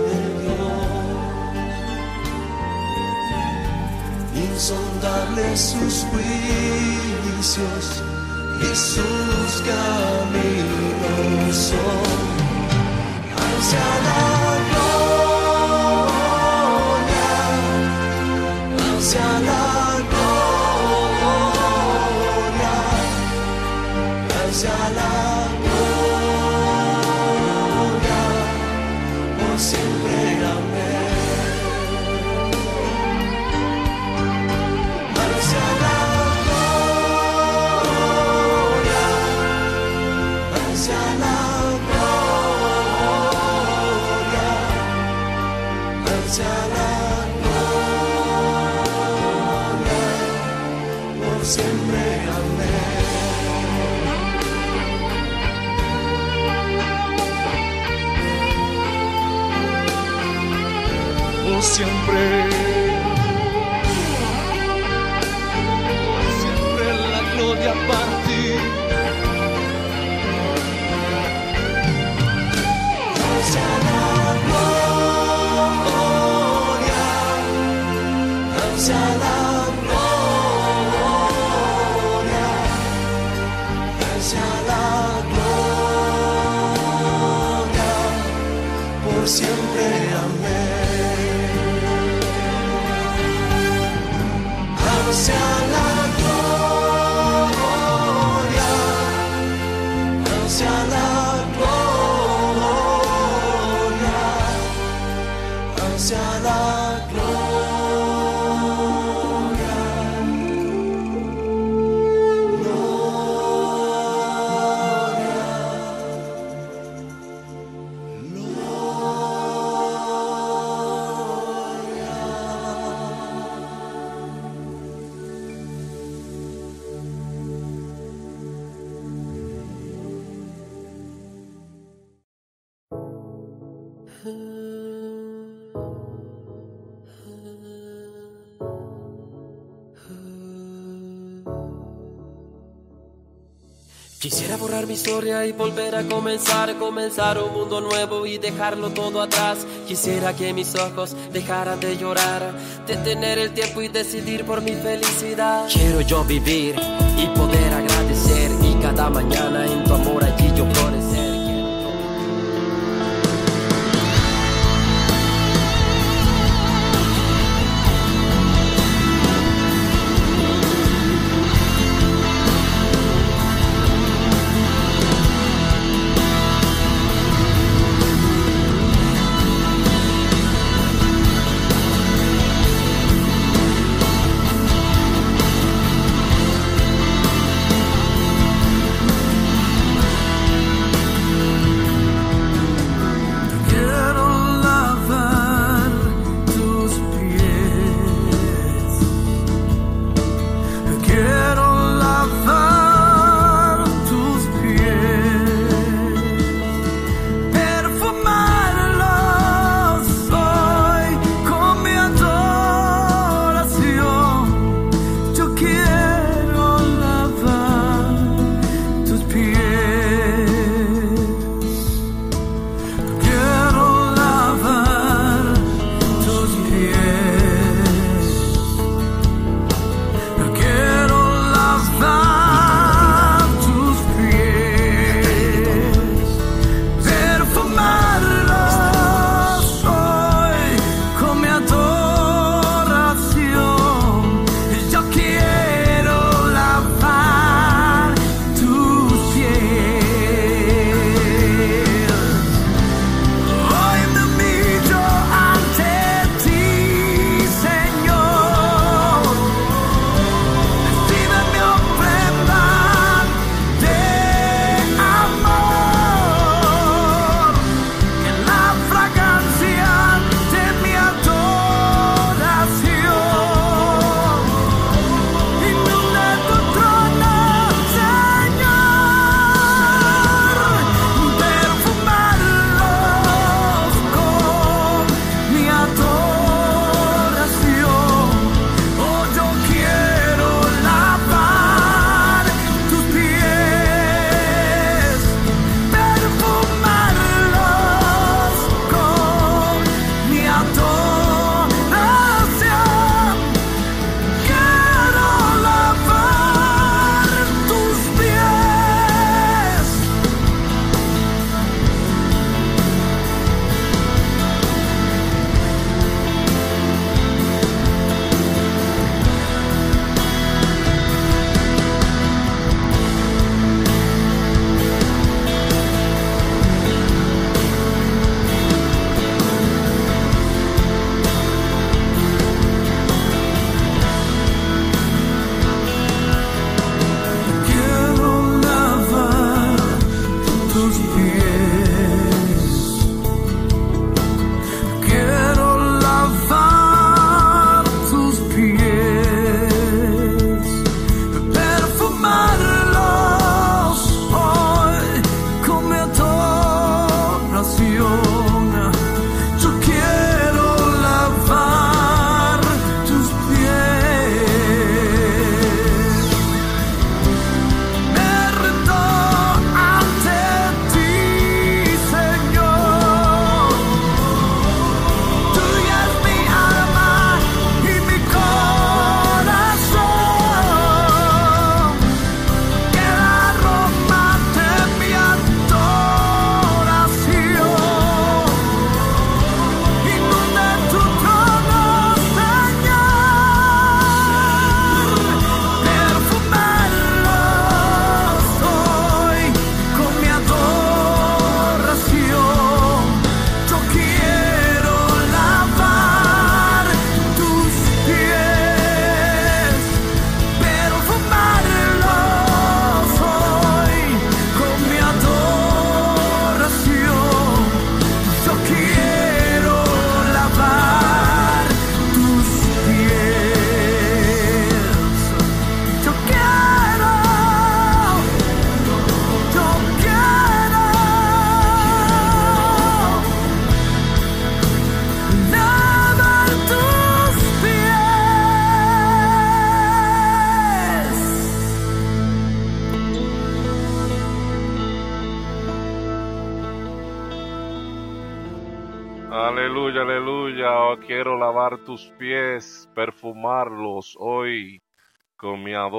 de Dios. Insondables sus juicios y sus caminos son hacia Quisiera borrar mi historia y volver a comenzar, comenzar un mundo nuevo y dejarlo todo atrás. Quisiera que mis ojos dejaran de llorar, detener el tiempo y decidir por mi felicidad. Quiero yo vivir y poder agradecer y cada mañana en tu amor allí yo florecer.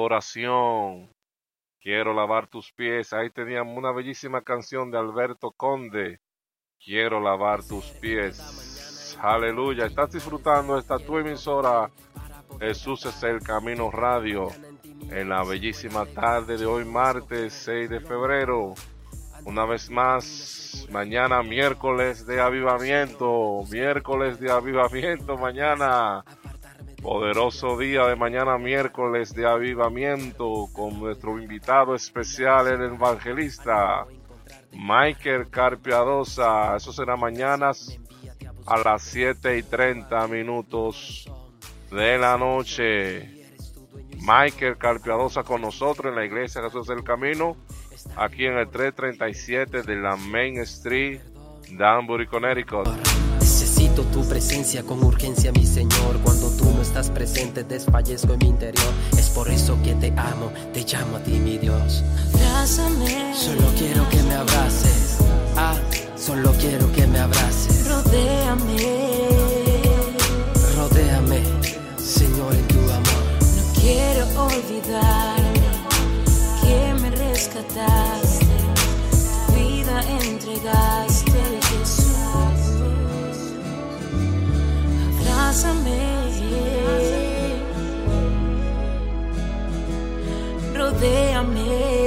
Adoración. Quiero lavar tus pies. Ahí teníamos una bellísima canción de Alberto Conde. Quiero lavar tus pies. Aleluya. Estás disfrutando esta tu emisora. Jesús es el Camino Radio. En la bellísima tarde de hoy, martes 6 de febrero. Una vez más, mañana miércoles de avivamiento. Miércoles de avivamiento mañana. Poderoso día de mañana miércoles de avivamiento con nuestro invitado especial, el evangelista Michael Carpiadosa. Eso será mañanas a las 7 y 30 minutos de la noche. Michael Carpiadosa con nosotros en la iglesia Jesús del Camino, aquí en el 337 de la Main Street, Danbury, Connecticut. Necesito tu presencia con urgencia, mi Señor. Cuando no estás presente, desfallezco en mi interior. Es por eso que te amo, te llamo a ti, mi Dios. Abrázame. Solo quiero que me abraces. Ah, solo quiero que me abraces. Rodéame. Rodéame, Señor, en tu amor. No quiero olvidarme que me rescataste. Tu vida entregaste, Jesús. Abrázame. Rodéame.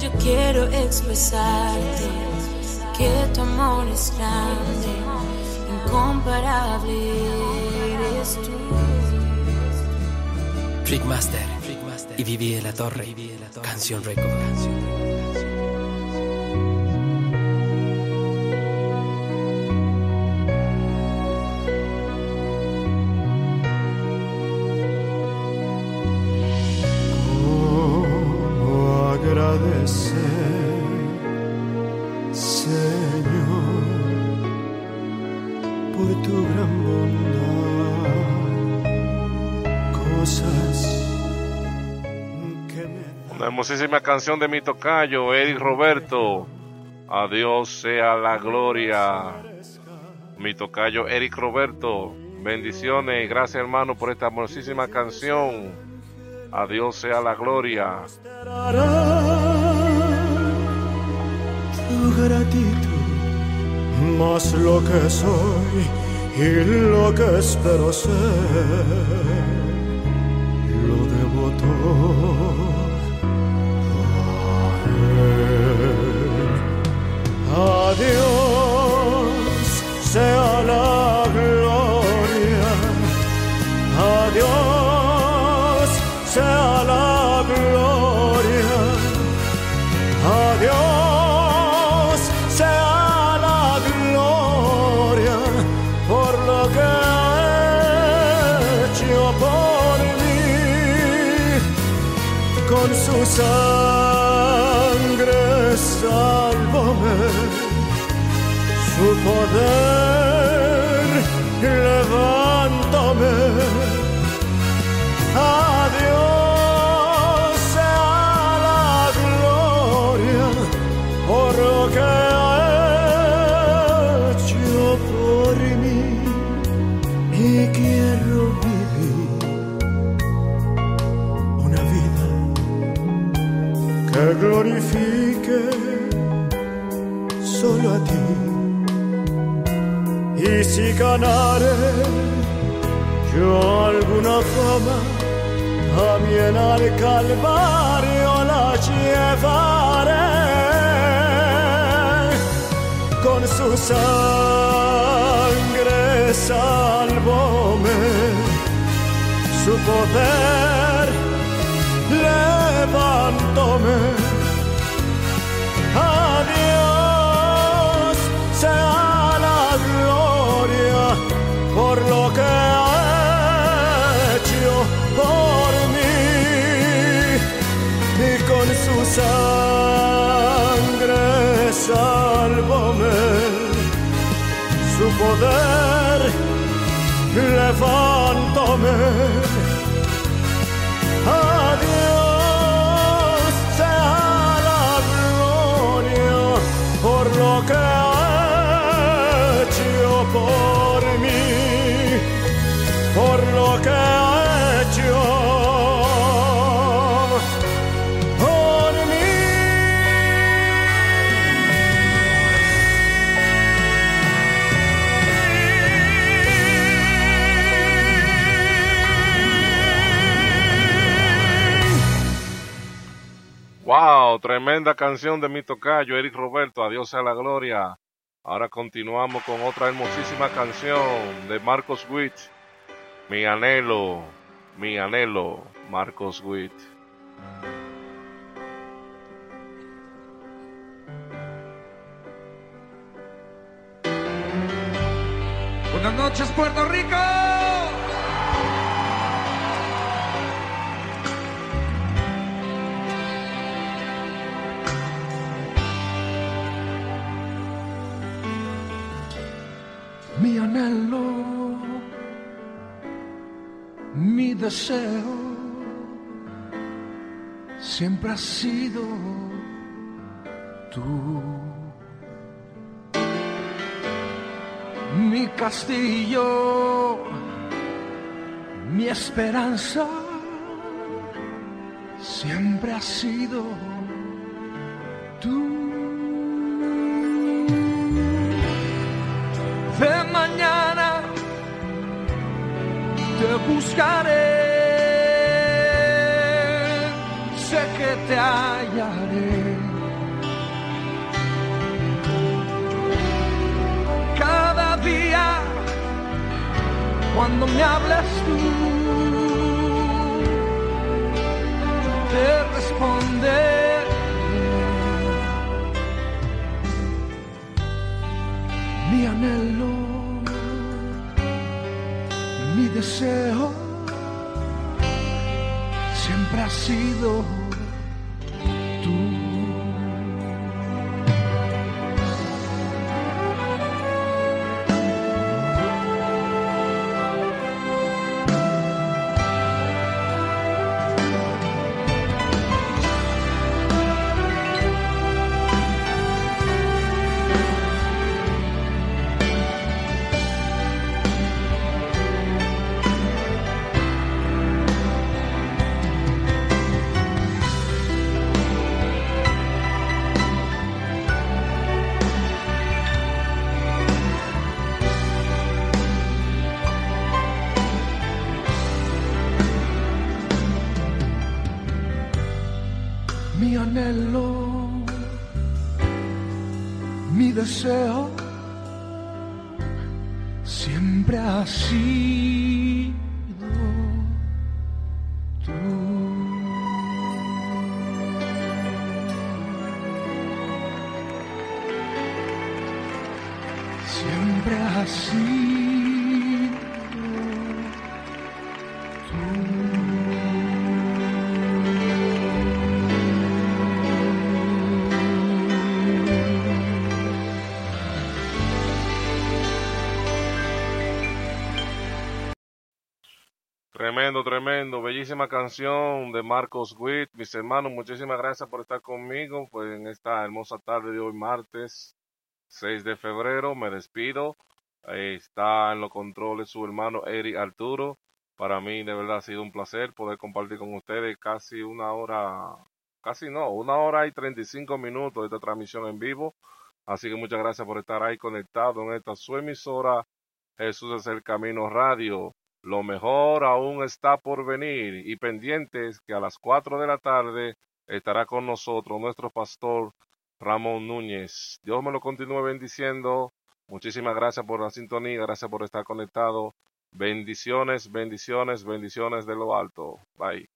Yo quiero expresarte que tu amor es grande, incomparable eres tú. Trickmaster y Viví en la Torre. Canción Record. Hermosísima canción de mi tocayo, Eric Roberto. A Dios sea la gloria. Mi tocayo Eric Roberto. Bendiciones y gracias hermano por esta hermosísima canción. A Dios sea la gloria. tu más lo que soy y lo que espero ser, lo debo todo A Dios sea la gloria, a Dios quiero vivir una vida que glorifique solo a ti y si ganare yo alguna fama también al Calvario la llevaré con su poder levantóme a Dios sea la gloria por lo que ha hecho por mí y con su sangre salvóme su poder levantóme tremenda canción de mi tocayo Eric Roberto, Adiós sea la gloria. Ahora continuamos con otra hermosísima canción de Marcos Witt, Mi anhelo, mi anhelo, Marcos Witt. Buenas noches, Puerto Rico. Mi anhelo, mi deseo, siempre ha sido tú. mi castillo, mi esperanza siempre ha sido tú. Mañana te buscaré, sé que te hallaré. cada día cuando me hables tú sido anhelo, mi deseo, bellísima canción de Marcos Witt. Mis hermanos, muchísimas gracias por estar conmigo pues, en esta hermosa tarde de hoy, martes 6 de febrero. Me despido. Está en los controles su hermano Eric Arturo. Para mí, de verdad, ha sido un placer poder compartir con ustedes casi una hora, casi no, una hora y 35 minutos de esta transmisión en vivo. Así que muchas gracias por estar ahí conectado en esta su emisora. Jesús es el Camino Radio. Lo mejor aún está por venir y pendientes que a las 4 de la tarde estará con nosotros nuestro pastor Ramón Núñez. Dios me lo continúe bendiciendo. Muchísimas gracias por la sintonía, gracias por estar conectado. Bendiciones, bendiciones, bendiciones de lo alto. Bye.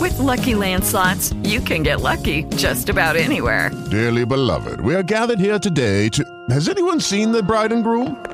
With Lucky Land slots, you can get lucky just about anywhere. Dearly beloved, we are gathered here today to. Has anyone seen the bride and groom?